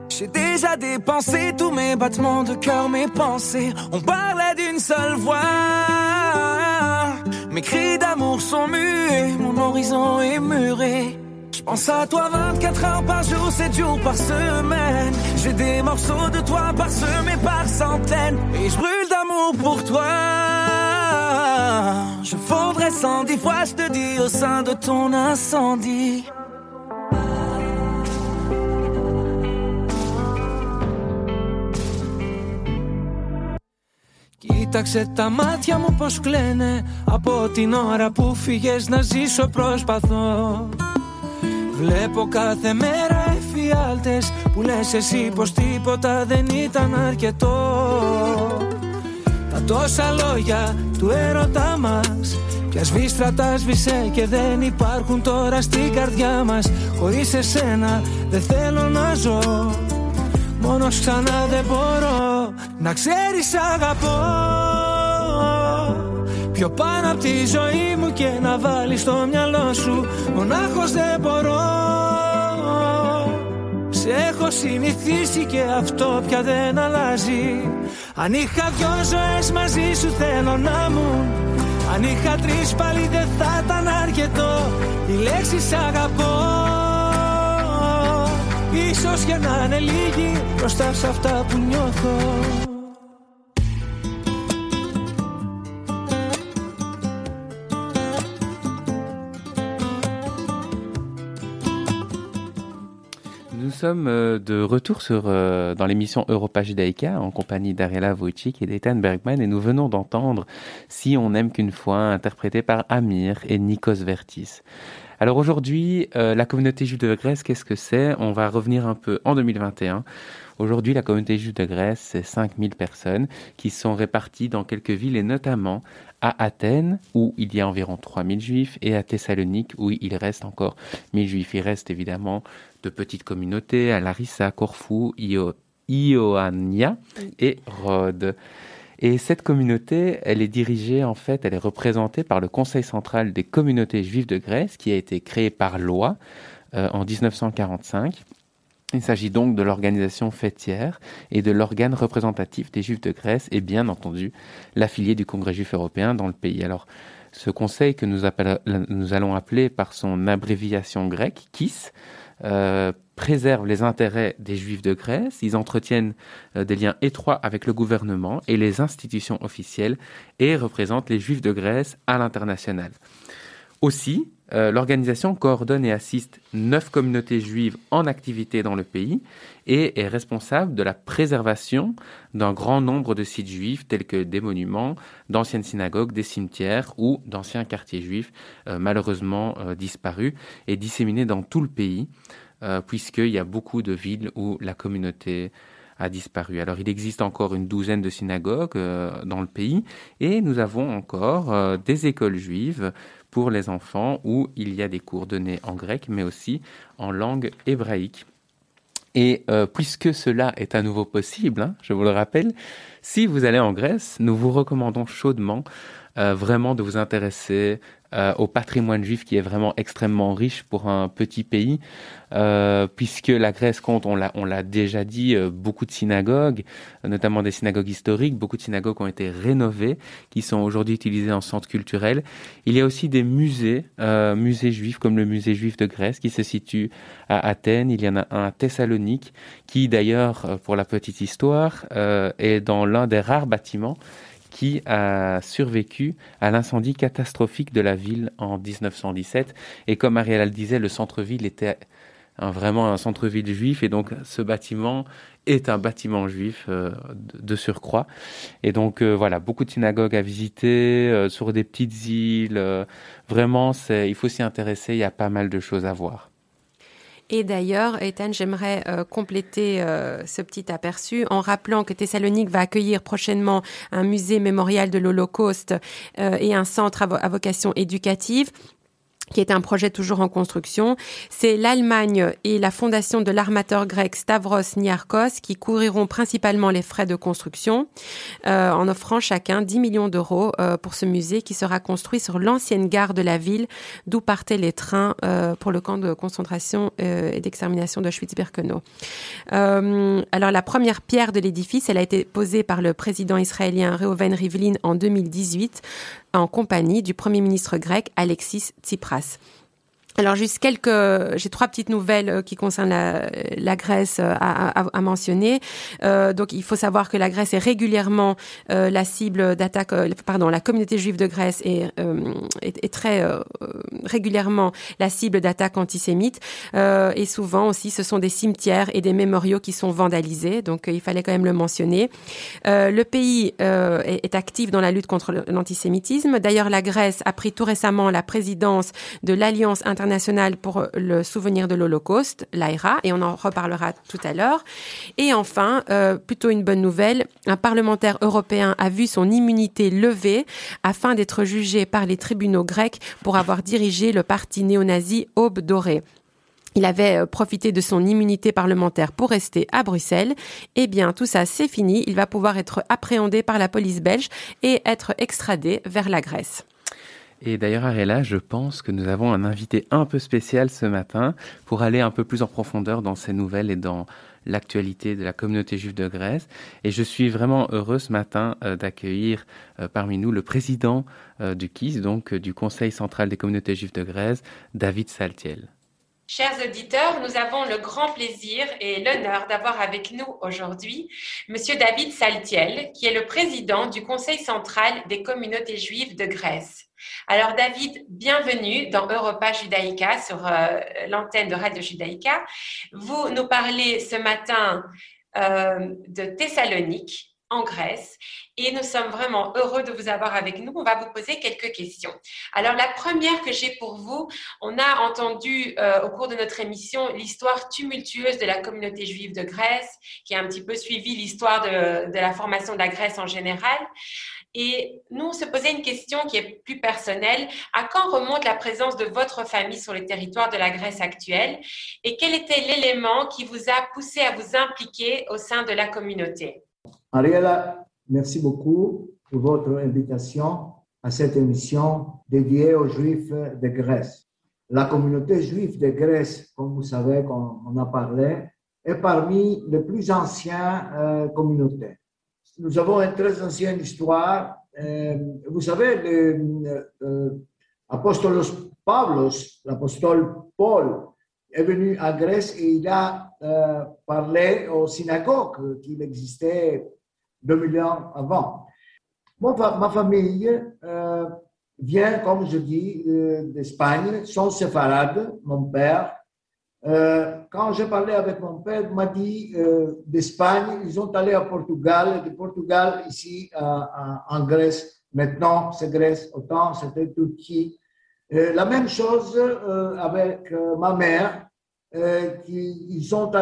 j'ai déjà dépensé tous mes battements de cœur, mes pensées. On parlait d'une seule voix. Mes cris d'amour sont muets, mon horizon est muré. Je pense à toi 24 heures par jour, 7 jours par semaine. J'ai des morceaux de toi parsemés par centaines. Et je brûle d'amour pour toi. Je fondrais cent dix fois, je te dis, au sein de ton incendie. Κοίταξε τα μάτια μου πως κλαίνε. Από την ώρα που φύγες να ζήσω προσπαθώ. Βλέπω κάθε μέρα εφιάλτες Που λες εσύ πως τίποτα δεν ήταν αρκετό. Τα τόσα λόγια του έρωτά μας Πια σβήστρα τα σβήσε και δεν υπάρχουν τώρα στην καρδιά μας. Χωρίς εσένα δεν θέλω να ζω Μόνος ξανά δεν μπορώ να ξέρεις αγαπώ. Πιο πάνω από τη ζωή μου και να βάλεις στο μυαλό σου Μονάχος δεν μπορώ. Σε Σε έχω συνηθίσει και αυτό πια δεν αλλάζει. Αν είχα δυο ζωές μαζί σου θέλω να μου Αν είχα τρεις πάλι δεν θα ήταν αρκετό. Η λέξη αγαπώ Ίσως για να είναι λίγη μπροστά σε αυτά που νιώθω sommes euh, de retour sur, euh, dans l'émission Europa Judaïka en compagnie d'Ariela Wojcik et d'Ethan Bergman et nous venons d'entendre Si on n'aime qu'une fois, interprété par Amir et Nikos Vertis. Alors aujourd'hui, euh, la communauté juive de Grèce, qu'est-ce que c'est? On va revenir un peu en 2021. Aujourd'hui, la communauté juive de Grèce, c'est 5000 personnes qui sont réparties dans quelques villes et notamment à Athènes où il y a environ 3000 juifs et à Thessalonique où il reste encore 1000 juifs. Il reste évidemment de petites communautés à Larissa, Corfou, Ioannina et Rhodes. Et cette communauté, elle est dirigée, en fait, elle est représentée par le Conseil central des communautés juives de Grèce, qui a été créé par loi euh, en 1945. Il s'agit donc de l'organisation fêtière et de l'organe représentatif des Juifs de Grèce et bien entendu l'affilié du Congrès juif européen dans le pays. Alors, ce conseil que nous, allons appeler par son abréviation grecque, KIS, euh, préservent les intérêts des Juifs de Grèce, ils entretiennent euh, des liens étroits avec le gouvernement et les institutions officielles et représentent les Juifs de Grèce à l'international. Aussi, euh, l'organisation coordonne et assiste neuf communautés juives en activité dans le pays et est responsable de la préservation d'un grand nombre de sites juifs tels que des monuments, d'anciennes synagogues, des cimetières ou d'anciens quartiers juifs malheureusement disparus et disséminés dans tout le pays. Euh, puisqu'il y a beaucoup de villes où la communauté a disparu. Alors il existe encore une douzaine de synagogues euh, dans le pays et nous avons encore euh, des écoles juives pour les enfants où il y a des cours donnés en grec mais aussi en langue hébraïque. Et puisque cela est à nouveau possible, hein, je vous le rappelle, si vous allez en Grèce, nous vous recommandons chaudement vraiment de vous intéresser euh, au patrimoine juif qui est vraiment extrêmement riche pour un petit pays, euh, puisque la Grèce compte, on l'a, on l'a déjà dit, euh, beaucoup de synagogues, notamment des synagogues historiques. Beaucoup de synagogues ont été rénovées, qui sont aujourd'hui utilisées en centre culturel. Il y a aussi des musées, musées juifs comme le musée juif de Grèce qui se situe à Athènes. Il y en a un à Thessalonique, qui d'ailleurs, pour la petite histoire, est dans l'un des rares bâtiments qui a survécu à l'incendie catastrophique de la ville en 1917. Et comme Ariel le disait, le centre-ville était vraiment un centre-ville juif et donc ce bâtiment est un bâtiment juif euh, de, surcroît. Et donc euh, voilà, beaucoup de synagogues à visiter euh, sur des petites îles. vraiment, il faut s'y intéresser, il y a pas mal de choses à voir. Et d'ailleurs, Ethan, j'aimerais euh, compléter euh, ce petit aperçu en rappelant que Thessalonique va accueillir prochainement un musée mémorial de l'Holocauste euh, et un centre à vocation éducative qui est un projet toujours en construction. C'est l'Allemagne et la fondation de l'armateur grec Stavros Niarchos qui couvriront principalement les frais de construction euh, en offrant chacun 10 millions d'euros euh, pour ce musée qui sera construit sur l'ancienne gare de la ville d'où partaient les trains euh, pour le camp de concentration euh, et d'extermination d'Auschwitz-Birkenau. Euh, alors la première pierre de l'édifice, elle a été posée par le président israélien Reuven Rivlin en 2018 en compagnie du Premier ministre grec Alexis Tsipras. Alors juste quelques, j'ai trois petites nouvelles euh, qui concernent la, Grèce euh, à, mentionner. Euh, donc il faut savoir que la Grèce est régulièrement la cible d'attaque, euh, pardon, la communauté juive de Grèce est, est, très régulièrement la cible d'attaques antisémites et souvent aussi ce sont des cimetières et des mémoriaux qui sont vandalisés. Donc il fallait quand même le mentionner. le pays est actif dans la lutte contre l'antisémitisme. D'ailleurs la Grèce a pris tout récemment la présidence de l'Alliance internationale internationale pour le souvenir de l'Holocauste, l'AIRA, et on en reparlera tout à l'heure. Et enfin, euh, plutôt une bonne nouvelle, un parlementaire européen a vu son immunité levée afin d'être jugé par les tribunaux grecs pour avoir dirigé le parti néo-nazi Aube Dorée. Il avait euh, profité de son immunité parlementaire pour rester à Bruxelles. Eh bien, tout ça, c'est fini. Il va pouvoir être appréhendé par la police belge et être extradé vers la Grèce. Et d'ailleurs, Arella, je pense que nous avons un invité un peu spécial ce matin pour aller un peu plus en profondeur dans ces nouvelles et dans l'actualité de la communauté juive de Grèce. Et je suis vraiment heureux ce matin euh, d'accueillir euh, parmi nous le président euh, du KIS, donc du Conseil central des communautés juives de Grèce, David Saltiel. Chers auditeurs, nous avons le grand plaisir et l'honneur d'avoir avec nous aujourd'hui Monsieur David Saltiel, qui est le président du Conseil central des communautés juives de Grèce. Alors David, bienvenue dans Europa Judaïca sur euh, l'antenne de Radio Judaïca. Vous nous parlez ce matin euh, de Thessalonique en Grèce et nous sommes vraiment heureux de vous avoir avec nous. On va vous poser quelques questions. Alors la première que j'ai pour vous, on a entendu euh, au cours de notre émission l'histoire tumultueuse de la communauté juive de Grèce, qui a un petit peu suivi l'histoire de, de la formation de la Grèce en général. Et nous, on se posait une question qui est plus personnelle. À quand remonte la présence de votre famille sur le territoire de la Grèce actuelle? Et quel était l'élément qui vous a poussé à vous impliquer au sein de la communauté? Ariela, merci beaucoup pour votre invitation à cette émission dédiée aux Juifs de Grèce. La communauté juive de Grèce, comme vous savez, qu'on on a parlé, est parmi les plus anciennes euh, communautés nous avons une très ancienne histoire. Euh, vous savez, l'apôtre Pavlos, l'apostole Paul, est venu à Grèce et il a euh, parlé aux synagogues qu'il existait 2000 ans avant. ma famille euh, vient, comme je dis, d'Espagne, sont séfarades, mon père, euh, quand j'ai parlé avec mon père, m'a dit euh, d'Espagne, ils sont allés à Portugal, de Portugal ici en Grèce. Maintenant, c'est Grèce, autant c'était Turquie. Euh, la même chose avec ma mère, qui ils sont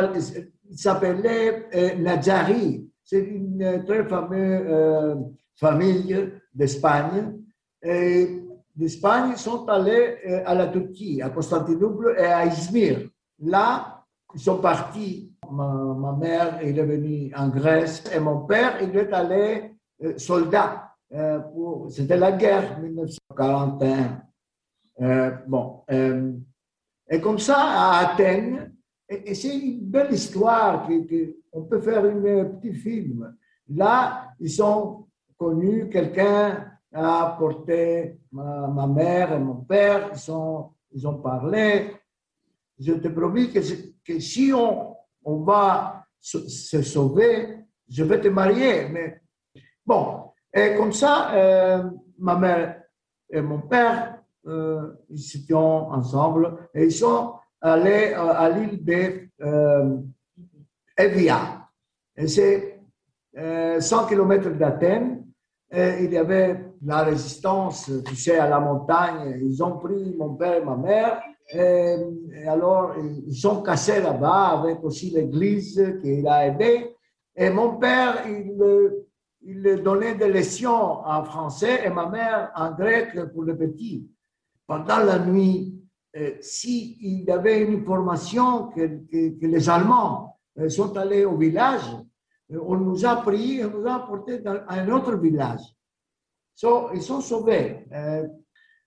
ils s'appelaient Nadjari. C'est une très fameuse famille d'Espagne. Et d'Espagne, ils sont allés à la Turquie, à Constantinople et à Izmir. Là, ils sont partis. Ma, mère est venue en Grèce et mon père, il est allé euh, soldat. Euh, c'était la guerre 1941. Euh, bon, et comme ça, à Athènes, et, c'est une belle histoire, que, on peut faire un petit film. Là, ils sont connus, quelqu'un a porté ma, ma, mère et mon père, ils, sont, ils ont parlé, je te promets que, que si on, on va se, sauver, je vais te marier. Mais bon, et comme ça, euh, ma mère et mon père, euh, ils étaient ensemble et ils sont allés euh, à l'île de euh, Evia. C'est 100 km d'Athènes. Il y avait la résistance, tu sais, à la montagne. Ils ont pris mon père et ma mère alors, ils sont cassés là-bas avec aussi l'église qui l'a aidé. Et mon père, il, il donnait des leçons en français et ma mère en grec pour le petit. Pendant la nuit, euh, s'il y avait une information que, les Allemands euh, sont allés au village, euh, on nous a pris, on nous a apporté dans un autre village. ils sont sauvés.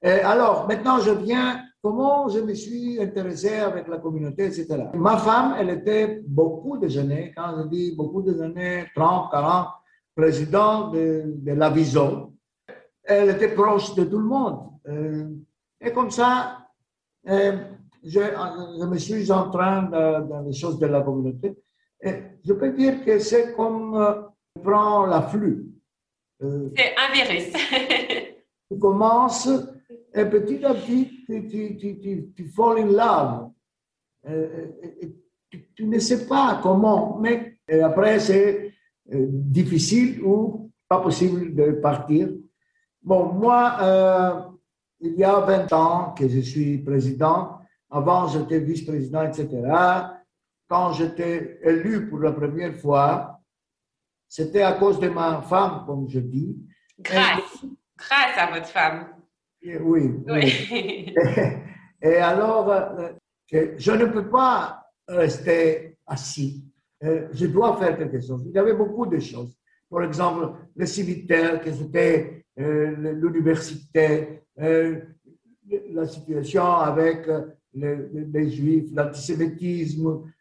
alors, maintenant, je viens comment je me suis intéressé avec la communauté, etc. Ma femme, elle était beaucoup de années, quand je dis beaucoup de années, 30, 40, président de, Vision. Elle était proche de tout le monde. Et comme ça, euh, je, je, me suis en train dans les choses de la communauté. Et je peux dire que c'est comme euh, prendre la flux. c'est un virus. tu commences et petit à petit, tu, tu, tu, tu fall in love. Euh, tu, ne sais pas comment, mais après, c'est euh, difficile ou pas possible de partir. Bon, moi, euh, il y a 20 ans que je suis président. Avant, j'étais vice-président, etc. Quand j'étais élu pour la première fois, c'était à cause de ma femme, comme je dis. Grâce, grâce à votre femme. Oui. (laughs) Et, alors, euh, je ne peux pas rester assis. Euh, je dois faire quelque chose. Il y avait beaucoup de choses. par exemple, le cimetière, que c'était euh, l'université, euh, la situation avec euh, les, Juifs, l'antisémitisme,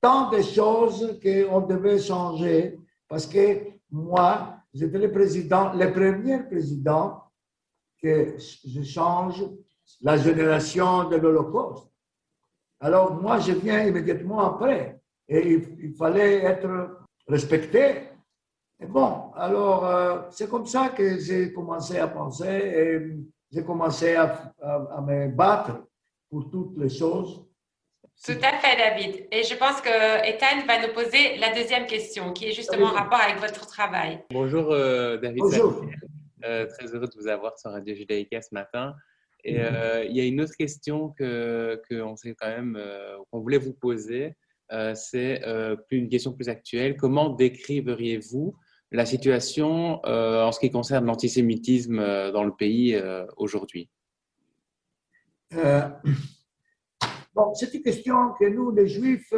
tant de choses qu'on devait changer parce que moi, j'étais le président, le premier président que je change la génération de l'Holocauste. Alors moi, je viens immédiatement après et il, fallait être respecté. Et bon, alors euh, c'est comme ça que j'ai commencé à penser et j'ai commencé à, à, me battre pour toutes les choses. Tout à fait, David. Et je pense que Ethan va nous poser la deuxième question, qui est justement en rapport avec votre travail. Bonjour, euh, David. Bonjour. Euh, très heureux de vous avoir sur Radio Judaïka ce matin. Et euh, il y a une autre question que qu'on sait quand même euh, qu'on voulait vous poser. c'est plus une question plus actuelle. Comment décriveriez-vous la situation en ce qui concerne l'antisémitisme dans le pays aujourd'hui? Bon, c'est une question que nous, les Juifs,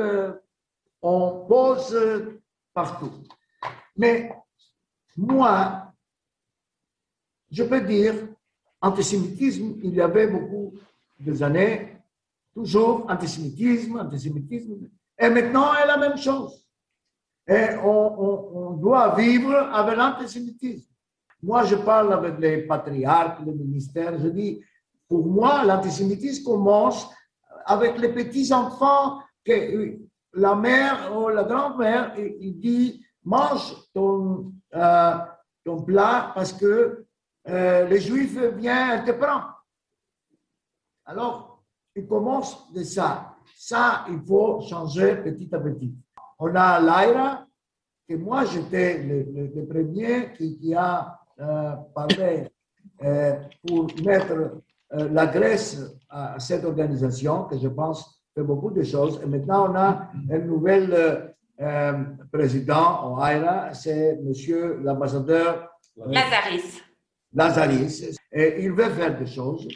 on pose partout. Mais moi, je peux dire, antisémitisme, il y avait beaucoup de années, toujours antisémitisme, antisémitisme, et maintenant, c'est la même chose. Et on, doit vivre avec l'antisémitisme. Moi, je parle avec les patriarches, les ministères, je dis, pour moi, l'antisémitisme commence avec les petits-enfants que la mère ou la grand-mère, il, dit, mange ton, euh, ton plat parce que euh, les Juifs viennent te prendre. Alors, il commence de ça. Ça, il faut changer petit à petit. On a l'AIRA, que moi, j'étais le, premier qui, a euh, parlé euh, pour mettre la Grèce à cette organisation, que je pense fait beaucoup de choses. Et maintenant, on a un nouvel président au AIRA, c'est monsieur l'ambassadeur Lazaris. Lazaris. Et il veut faire des choses.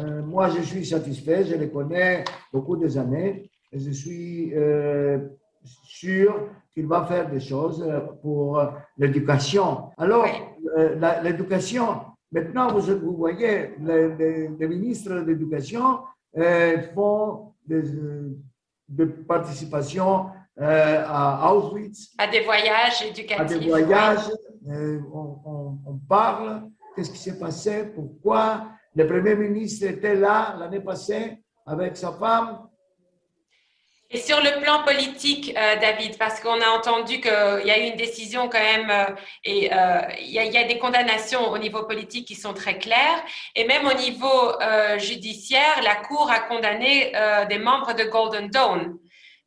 Euh, moi, je suis satisfait. Je le connais beaucoup des années. Et je suis euh, sûr qu'il va faire des choses pour l'éducation. Alors, euh, l'éducation, maintenant, vous, vous voyez, les, ministres de l'éducation font des, des participations à Auschwitz. À des voyages éducatifs. À des voyages. on, on, on, parle qu'est-ce qui s'est passé, pourquoi? Le Premier ministre était là l'année passée avec sa femme. Et sur le plan politique, euh, David, parce qu'on a entendu qu'il y a eu une décision quand même, euh, et euh, il, y a, il, y a, des condamnations au niveau politique qui sont très claires, et même au niveau judiciaire, la Cour a condamné des membres de Golden Dawn,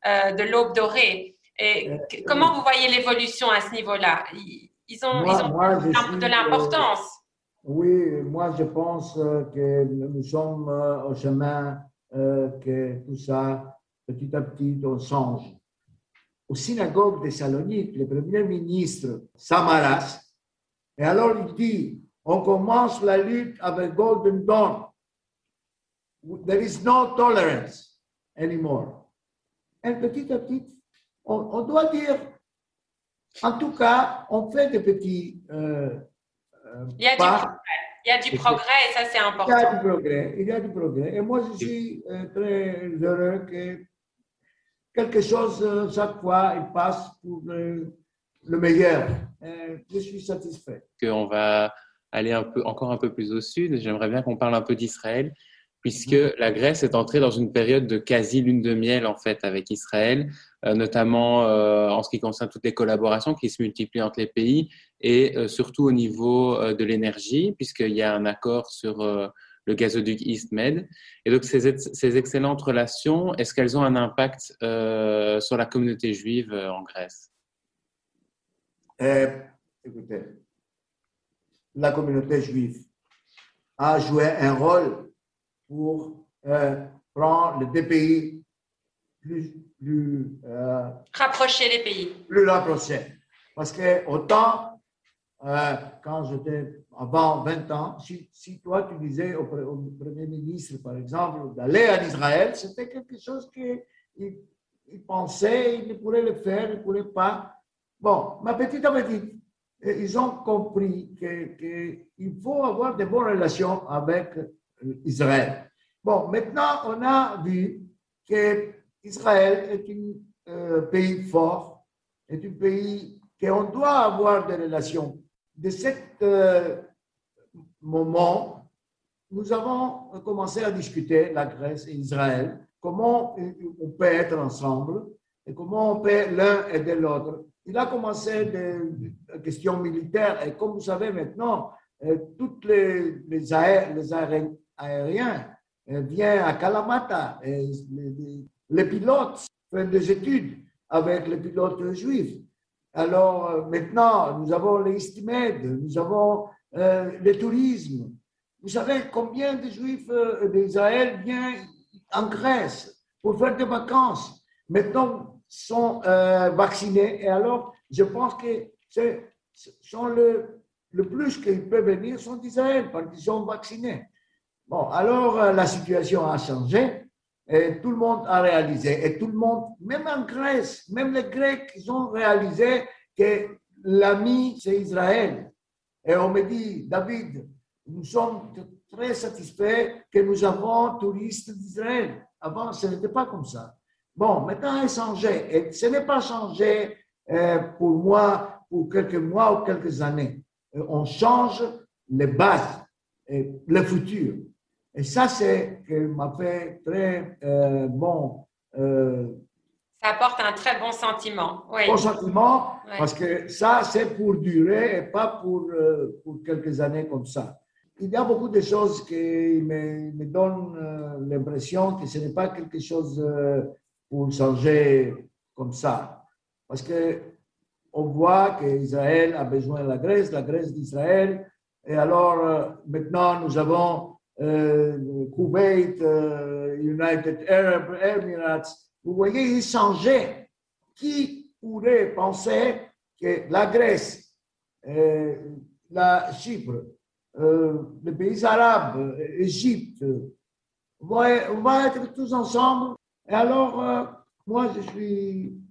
de l'Aube dorée. Et comment vous voyez l'évolution à ce niveau-là? Ils ont, ils ont de l'importance. Oui, moi je pense euh, que nous sommes euh, au chemin, euh, que tout ça, petit à petit, on change. Au synagogue de Salonique, le premier ministre Samaras, et alors il dit, on commence la lutte avec Golden Dawn. There is no tolerance anymore. Et petit à petit, on, doit dire, en tout cas, on fait des petits il y a, du progrès. il y a du progrès et ça, c'est important. Il y a du progrès. Il y a du progrès. Et moi, je suis euh, très heureux que quelque chose, euh, chaque fois, il passe pour le, meilleur. je suis satisfait. On va aller un peu, encore un peu plus au sud. J'aimerais bien qu'on parle un peu d'Israël puisque mm. la Grèce est entrée dans une période de quasi lune de miel en fait avec Israël, euh, notamment euh, en ce qui concerne toutes les collaborations qui se multiplient entre les pays et euh, surtout au niveau de l'énergie, puisqu'il y a un accord sur le gazoduc EastMed. Et donc ces, ces excellentes relations, est-ce qu'elles ont un impact sur la communauté juive en Grèce? Écoutez, la communauté juive a joué un rôle pour euh, prendre les deux pays plus, plus euh, rapprocher les pays. Plus rapprochés. Parce que autant, euh, quand j'étais avant 20 ans, si, toi tu disais au, Premier ministre, par exemple, d'aller en Israël, c'était quelque chose qu'il il pensait, il pourrait le faire, il ne pourrait pas. Bon, ma petite à petite, ils ont compris qu'il faut avoir de bonnes relations avec Israël. Bon, maintenant, on a vu que Israël est un euh, pays fort, est un pays qu'on doit avoir des relations. De ce euh, moment, nous avons commencé à discuter, la Grèce et Israël, comment on peut être ensemble et comment on peut l'un aider l'autre. Il a commencé des, questions militaires et comme vous savez maintenant, euh, toutes les, aériens euh, viennent à Kalamata et les, pilotes font des études avec les pilotes juifs. Alors euh, maintenant, nous avons les nous avons le tourisme. Vous savez combien de juifs d'Israël viennent en Grèce pour faire des vacances? Maintenant, sont euh, vaccinés. Et alors, je pense que c'est, sont le, le plus qu'ils peuvent venir sont d'Israël parce qu'ils sont vaccinés. Bon, alors euh, la situation a changé et tout le monde a réalisé. Et tout le monde, même en Grèce, même les Grecs, ils ont réalisé que l'ami, c'est Israël. Et on me dit, David, nous sommes très satisfaits que nous avons touristes d'Israël. Avant, ce n'était pas comme ça. Bon, maintenant, a changé. Et ce n'est pas changé euh, pour moi, pour quelques mois ou quelques années. Euh, on change les bases, et le futur. Et ça, c'est ce qui m'a fait très euh, bon. Ça apporte un très bon sentiment. Oui. Bon sentiment, parce que ça, c'est pour durer et pas pour, pour quelques années comme ça. Il y a beaucoup de choses qui me, me donnent l'impression que ce n'est pas quelque chose pour changer comme ça. Parce que on voit qu'Israël a besoin de la Grèce, la Grèce d'Israël. Et alors, euh, maintenant, nous avons euh, Kuwait, euh, United Arab Emirates. Vous voyez, il changeait. Qui pourrait penser que la Grèce, la Chypre, les pays arabes, l'Égypte, vont, vont être tous ensemble et alors, euh, moi, je suis...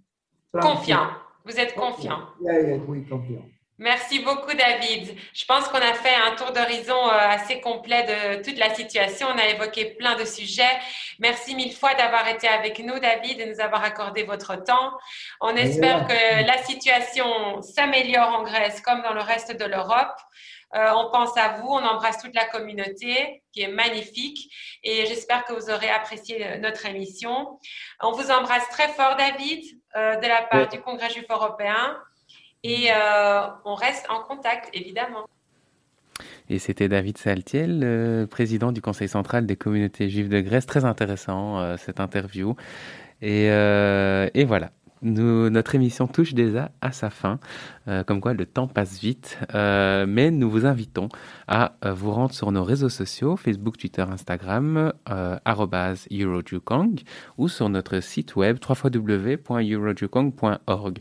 Confiant. Vous êtes confiant. Oui, confiant. Merci beaucoup, David. Je pense qu'on a fait un tour d'horizon euh, assez complet de toute la situation. On a évoqué plein de sujets. Merci mille fois d'avoir été avec nous, David, et nous avoir accordé votre temps. On espère que la situation s'améliore en Grèce comme dans le reste de l'Europe. Euh, on pense à vous, on embrasse toute la communauté qui est magnifique et j'espère que vous aurez apprécié euh, notre émission. On vous embrasse très fort, David, euh, de la part du Congrès juif européen et on reste en contact, évidemment. Et c'était David Saltiel, président du Conseil central des communautés juives de Grèce. Très intéressant cette interview. Et, et voilà notre émission touche déjà à sa fin, euh, comme quoi le temps passe vite, euh, mais nous vous invitons à euh, vous rendre sur nos réseaux sociaux, Facebook, Twitter, Instagram, eurojukong, ou sur notre site web www.eurojukong.org.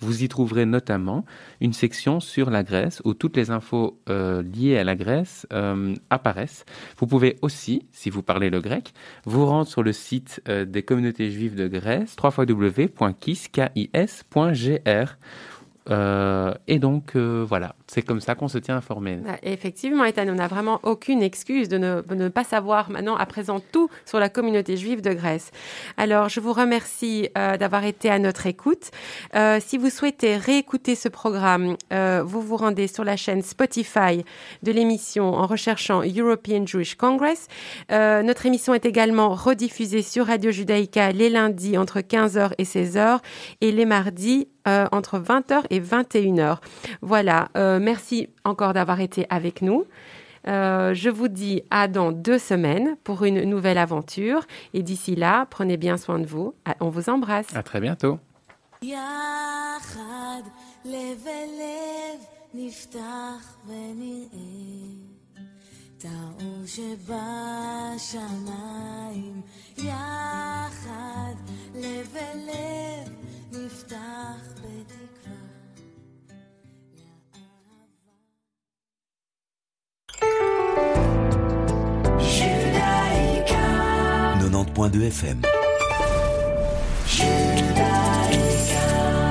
Vous y trouverez notamment une section sur la Grèce où toutes les infos euh, liées à la Grèce euh, apparaissent. Vous pouvez aussi, si vous parlez le grec, vous rendre sur le site euh, des communautés juives de Grèce, www.kis.gr euh, et donc, euh, voilà, c'est comme ça qu'on se tient informé. Bah, effectivement, Ethan, on n'a vraiment aucune excuse de ne, pas savoir maintenant, à présent, tout sur la communauté juive de Grèce. Alors, je vous remercie euh, d'avoir été à notre écoute. Si vous souhaitez réécouter ce programme, vous vous rendez sur la chaîne Spotify de l'émission en recherchant European Jewish Congress. notre émission est également rediffusée sur Radio Judaïka les lundis entre 15h et 16h et les mardis euh, entre 20h et 21h. Voilà, euh, merci encore d'avoir été avec nous. Euh, je vous dis à dans deux semaines pour une nouvelle aventure. Et d'ici là, prenez bien soin de vous. Ah, on vous embrasse. À très bientôt. FM.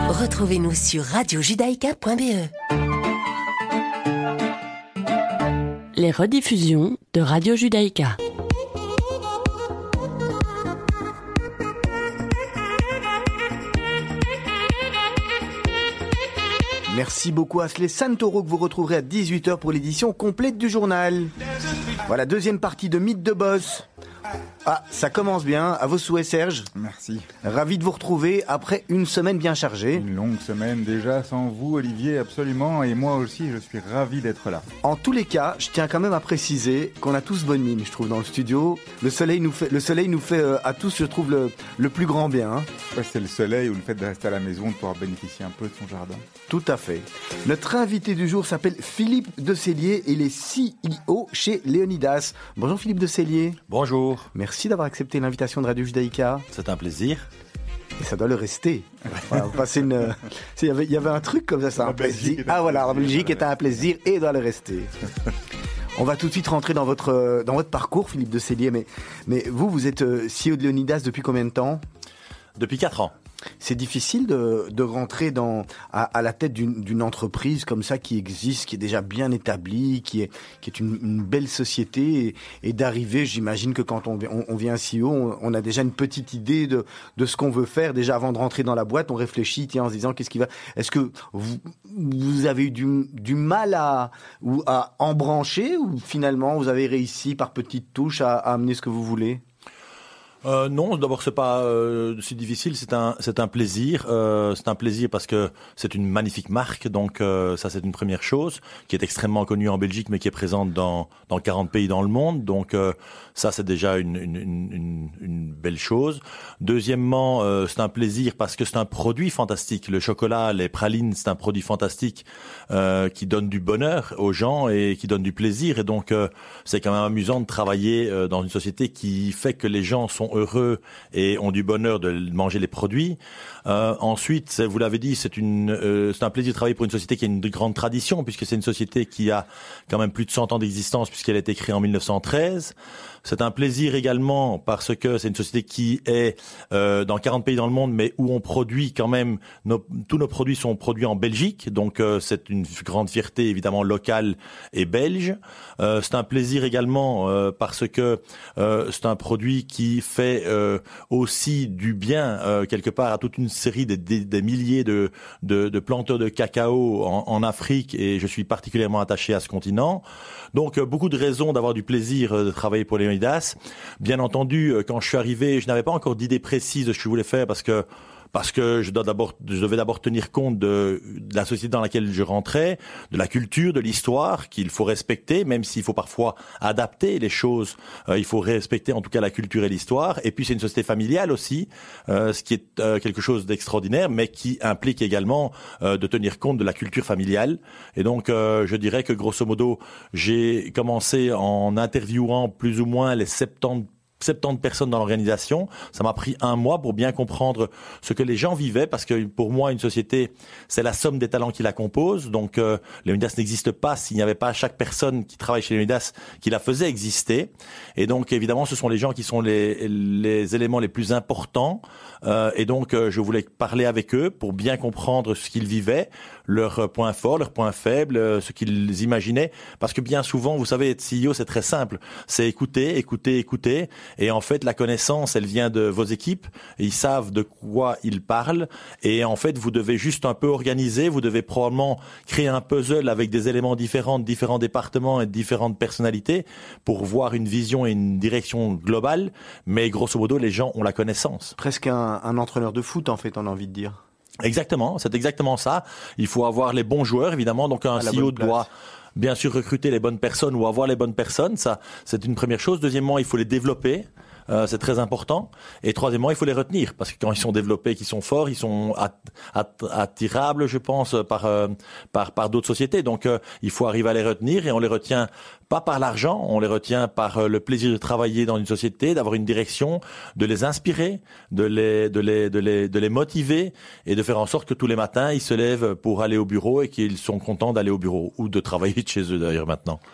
Retrouvez-nous sur radiojudaïka.be. Les rediffusions de Radio Judaïka. Merci beaucoup à Sley Santoro que vous retrouverez à 18h pour l'édition complète du journal. Voilà, deuxième partie de Mythe de Boss. Ah, ça commence bien. À vos souhaits, Serge. Merci. Ravi de vous retrouver après une semaine bien chargée. Une longue semaine déjà sans vous, Olivier, absolument. Et moi aussi, je suis ravi d'être là. En tous les cas, je tiens quand même à préciser qu'on a tous bonne mine, je trouve, dans le studio. Le soleil nous fait, le soleil nous fait euh, à tous, je trouve, le, le plus grand bien. hein. Ouais, c'est le soleil ou le fait de rester à la maison, de pouvoir bénéficier un peu de son jardin. Tout à fait. Notre invité du jour s'appelle Philippe de Cellier et il est CEO chez Léonidas. Bonjour Philippe de Cellier. Bonjour, Merci d'avoir accepté l'invitation de Radio Judaïka. c'est un plaisir. Et ça doit le rester. Voilà, une... (laughs) Il y, avait, un truc comme ça, c'est un plaisir. Ah voilà, la Belgique est un plaisir et doit le rester. (laughs) On va tout de suite rentrer dans votre, dans votre parcours, Philippe de Cellier. Mais, mais vous, vous êtes euh, CEO de Léonidas depuis combien de temps? Depuis 4 ans. C'est difficile de, de rentrer dans, à, à la tête d'une entreprise comme ça qui existe, qui est déjà bien établie, qui est, qui est une, belle société et, et d'arriver, j'imagine que quand on, on, on vient CEO, on, on a déjà une petite idée de, de ce qu'on veut faire. Déjà avant de rentrer dans la boîte, on réfléchit, tiens, en se disant qu'est-ce qui va. Est-ce que vous, vous avez eu du, du mal à, ou à embrancher ou finalement vous avez réussi par petites touches à, à amener ce que vous voulez? Euh, non, d'abord c'est pas euh, si difficile, c'est un c'est un plaisir. Euh, c'est un plaisir parce que c'est une magnifique marque, donc euh, ça c'est une première chose qui est extrêmement connue en Belgique, mais qui est présente dans dans 40 pays dans le monde. Donc euh, ça c'est déjà une, une, une, une- belle chose. Deuxièmement, euh, c'est un plaisir parce que c'est un produit fantastique. Le chocolat, les pralines, c'est un produit fantastique qui donne du bonheur aux gens et qui donne du plaisir. Et donc c'est quand même amusant de travailler dans une société qui fait que les gens sont heureux et ont du bonheur de manger les produits. Euh, ensuite, vous l'avez dit, c'est euh, un plaisir de travailler pour une société qui a une grande tradition puisque c'est une société qui a quand même plus de 100 ans d'existence puisqu'elle a été créée en 1913. C'est un plaisir également parce que c'est une société qui est euh, dans 40 pays dans le monde, mais où on produit quand même nos- tous nos produits sont produits en Belgique, donc euh, c'est une grande fierté évidemment locale et belge. Euh, c'est un plaisir également euh, parce que euh, c'est un produit qui fait euh, aussi du bien quelque part à toute une série de, des- des milliers de, de, de planteurs de cacao en, en Afrique et je suis particulièrement attaché à ce continent. Donc euh, beaucoup de raisons d'avoir du plaisir euh, de travailler pour Léonidas. Bien entendu, euh, quand je suis arrivé, je n'avais pas encore d'idée précise de ce que je voulais faire parce que parce que je dois je devais d'abord tenir compte de, la société dans laquelle je rentrais, de la culture, de l'histoire qu'il faut respecter, même s'il faut parfois adapter les choses. Euh, il faut respecter en tout cas la culture et l'histoire. Et puis c'est une société familiale aussi, euh, ce qui est euh, quelque chose d'extraordinaire, mais qui implique également de tenir compte de la culture familiale. Et donc je dirais que grosso modo, j'ai commencé en interviewant plus ou moins les 70 70 personnes dans l'organisation. Ça m'a pris un mois pour bien comprendre ce que les gens vivaient, parce que pour moi, une société, c'est la somme des talents qui la composent. Donc, euh, Leonidas n'existe pas s'il n'y avait pas chaque personne qui travaille chez Leonidas qui la faisait exister. Et donc, évidemment, ce sont les gens qui sont les, les éléments les plus importants. Euh, et donc, euh, je voulais parler avec eux pour bien comprendre ce qu'ils vivaient, leurs points forts, leurs points faibles, euh, ce qu'ils imaginaient. Parce que bien souvent, vous savez, être CEO, c'est très simple. C'est écouter, écouter, écouter. Et en fait, la connaissance, elle vient de vos équipes. Ils savent de quoi ils parlent. Et en fait, vous devez juste un peu organiser. Vous devez probablement créer un puzzle avec des éléments différents de différents départements et de différentes personnalités pour voir une vision et une direction globale. Mais grosso modo, les gens ont la connaissance. Presque un, un entraîneur de foot, en fait, on a envie de dire. Exactement, c'est exactement ça. Il faut avoir les bons joueurs, évidemment. Donc un CEO doit bien sûr recruter les bonnes personnes ou avoir les bonnes personnes. Ça, c'est une première chose. Deuxièmement, il faut les développer. Euh, c'est très important. Et troisièmement, il faut les retenir parce que quand ils sont développés, qu'ils sont forts, ils sont at- at- attirables, je pense, par euh, par par d'autres sociétés. Donc, euh, il faut arriver à les retenir et on les retient pas par l'argent, on les retient par euh, le plaisir de travailler dans une société, d'avoir une direction, de les inspirer, de les de les de les de les motiver et de faire en sorte que tous les matins ils se lèvent pour aller au bureau et qu'ils sont contents d'aller au bureau ou de travailler de chez eux d'ailleurs maintenant.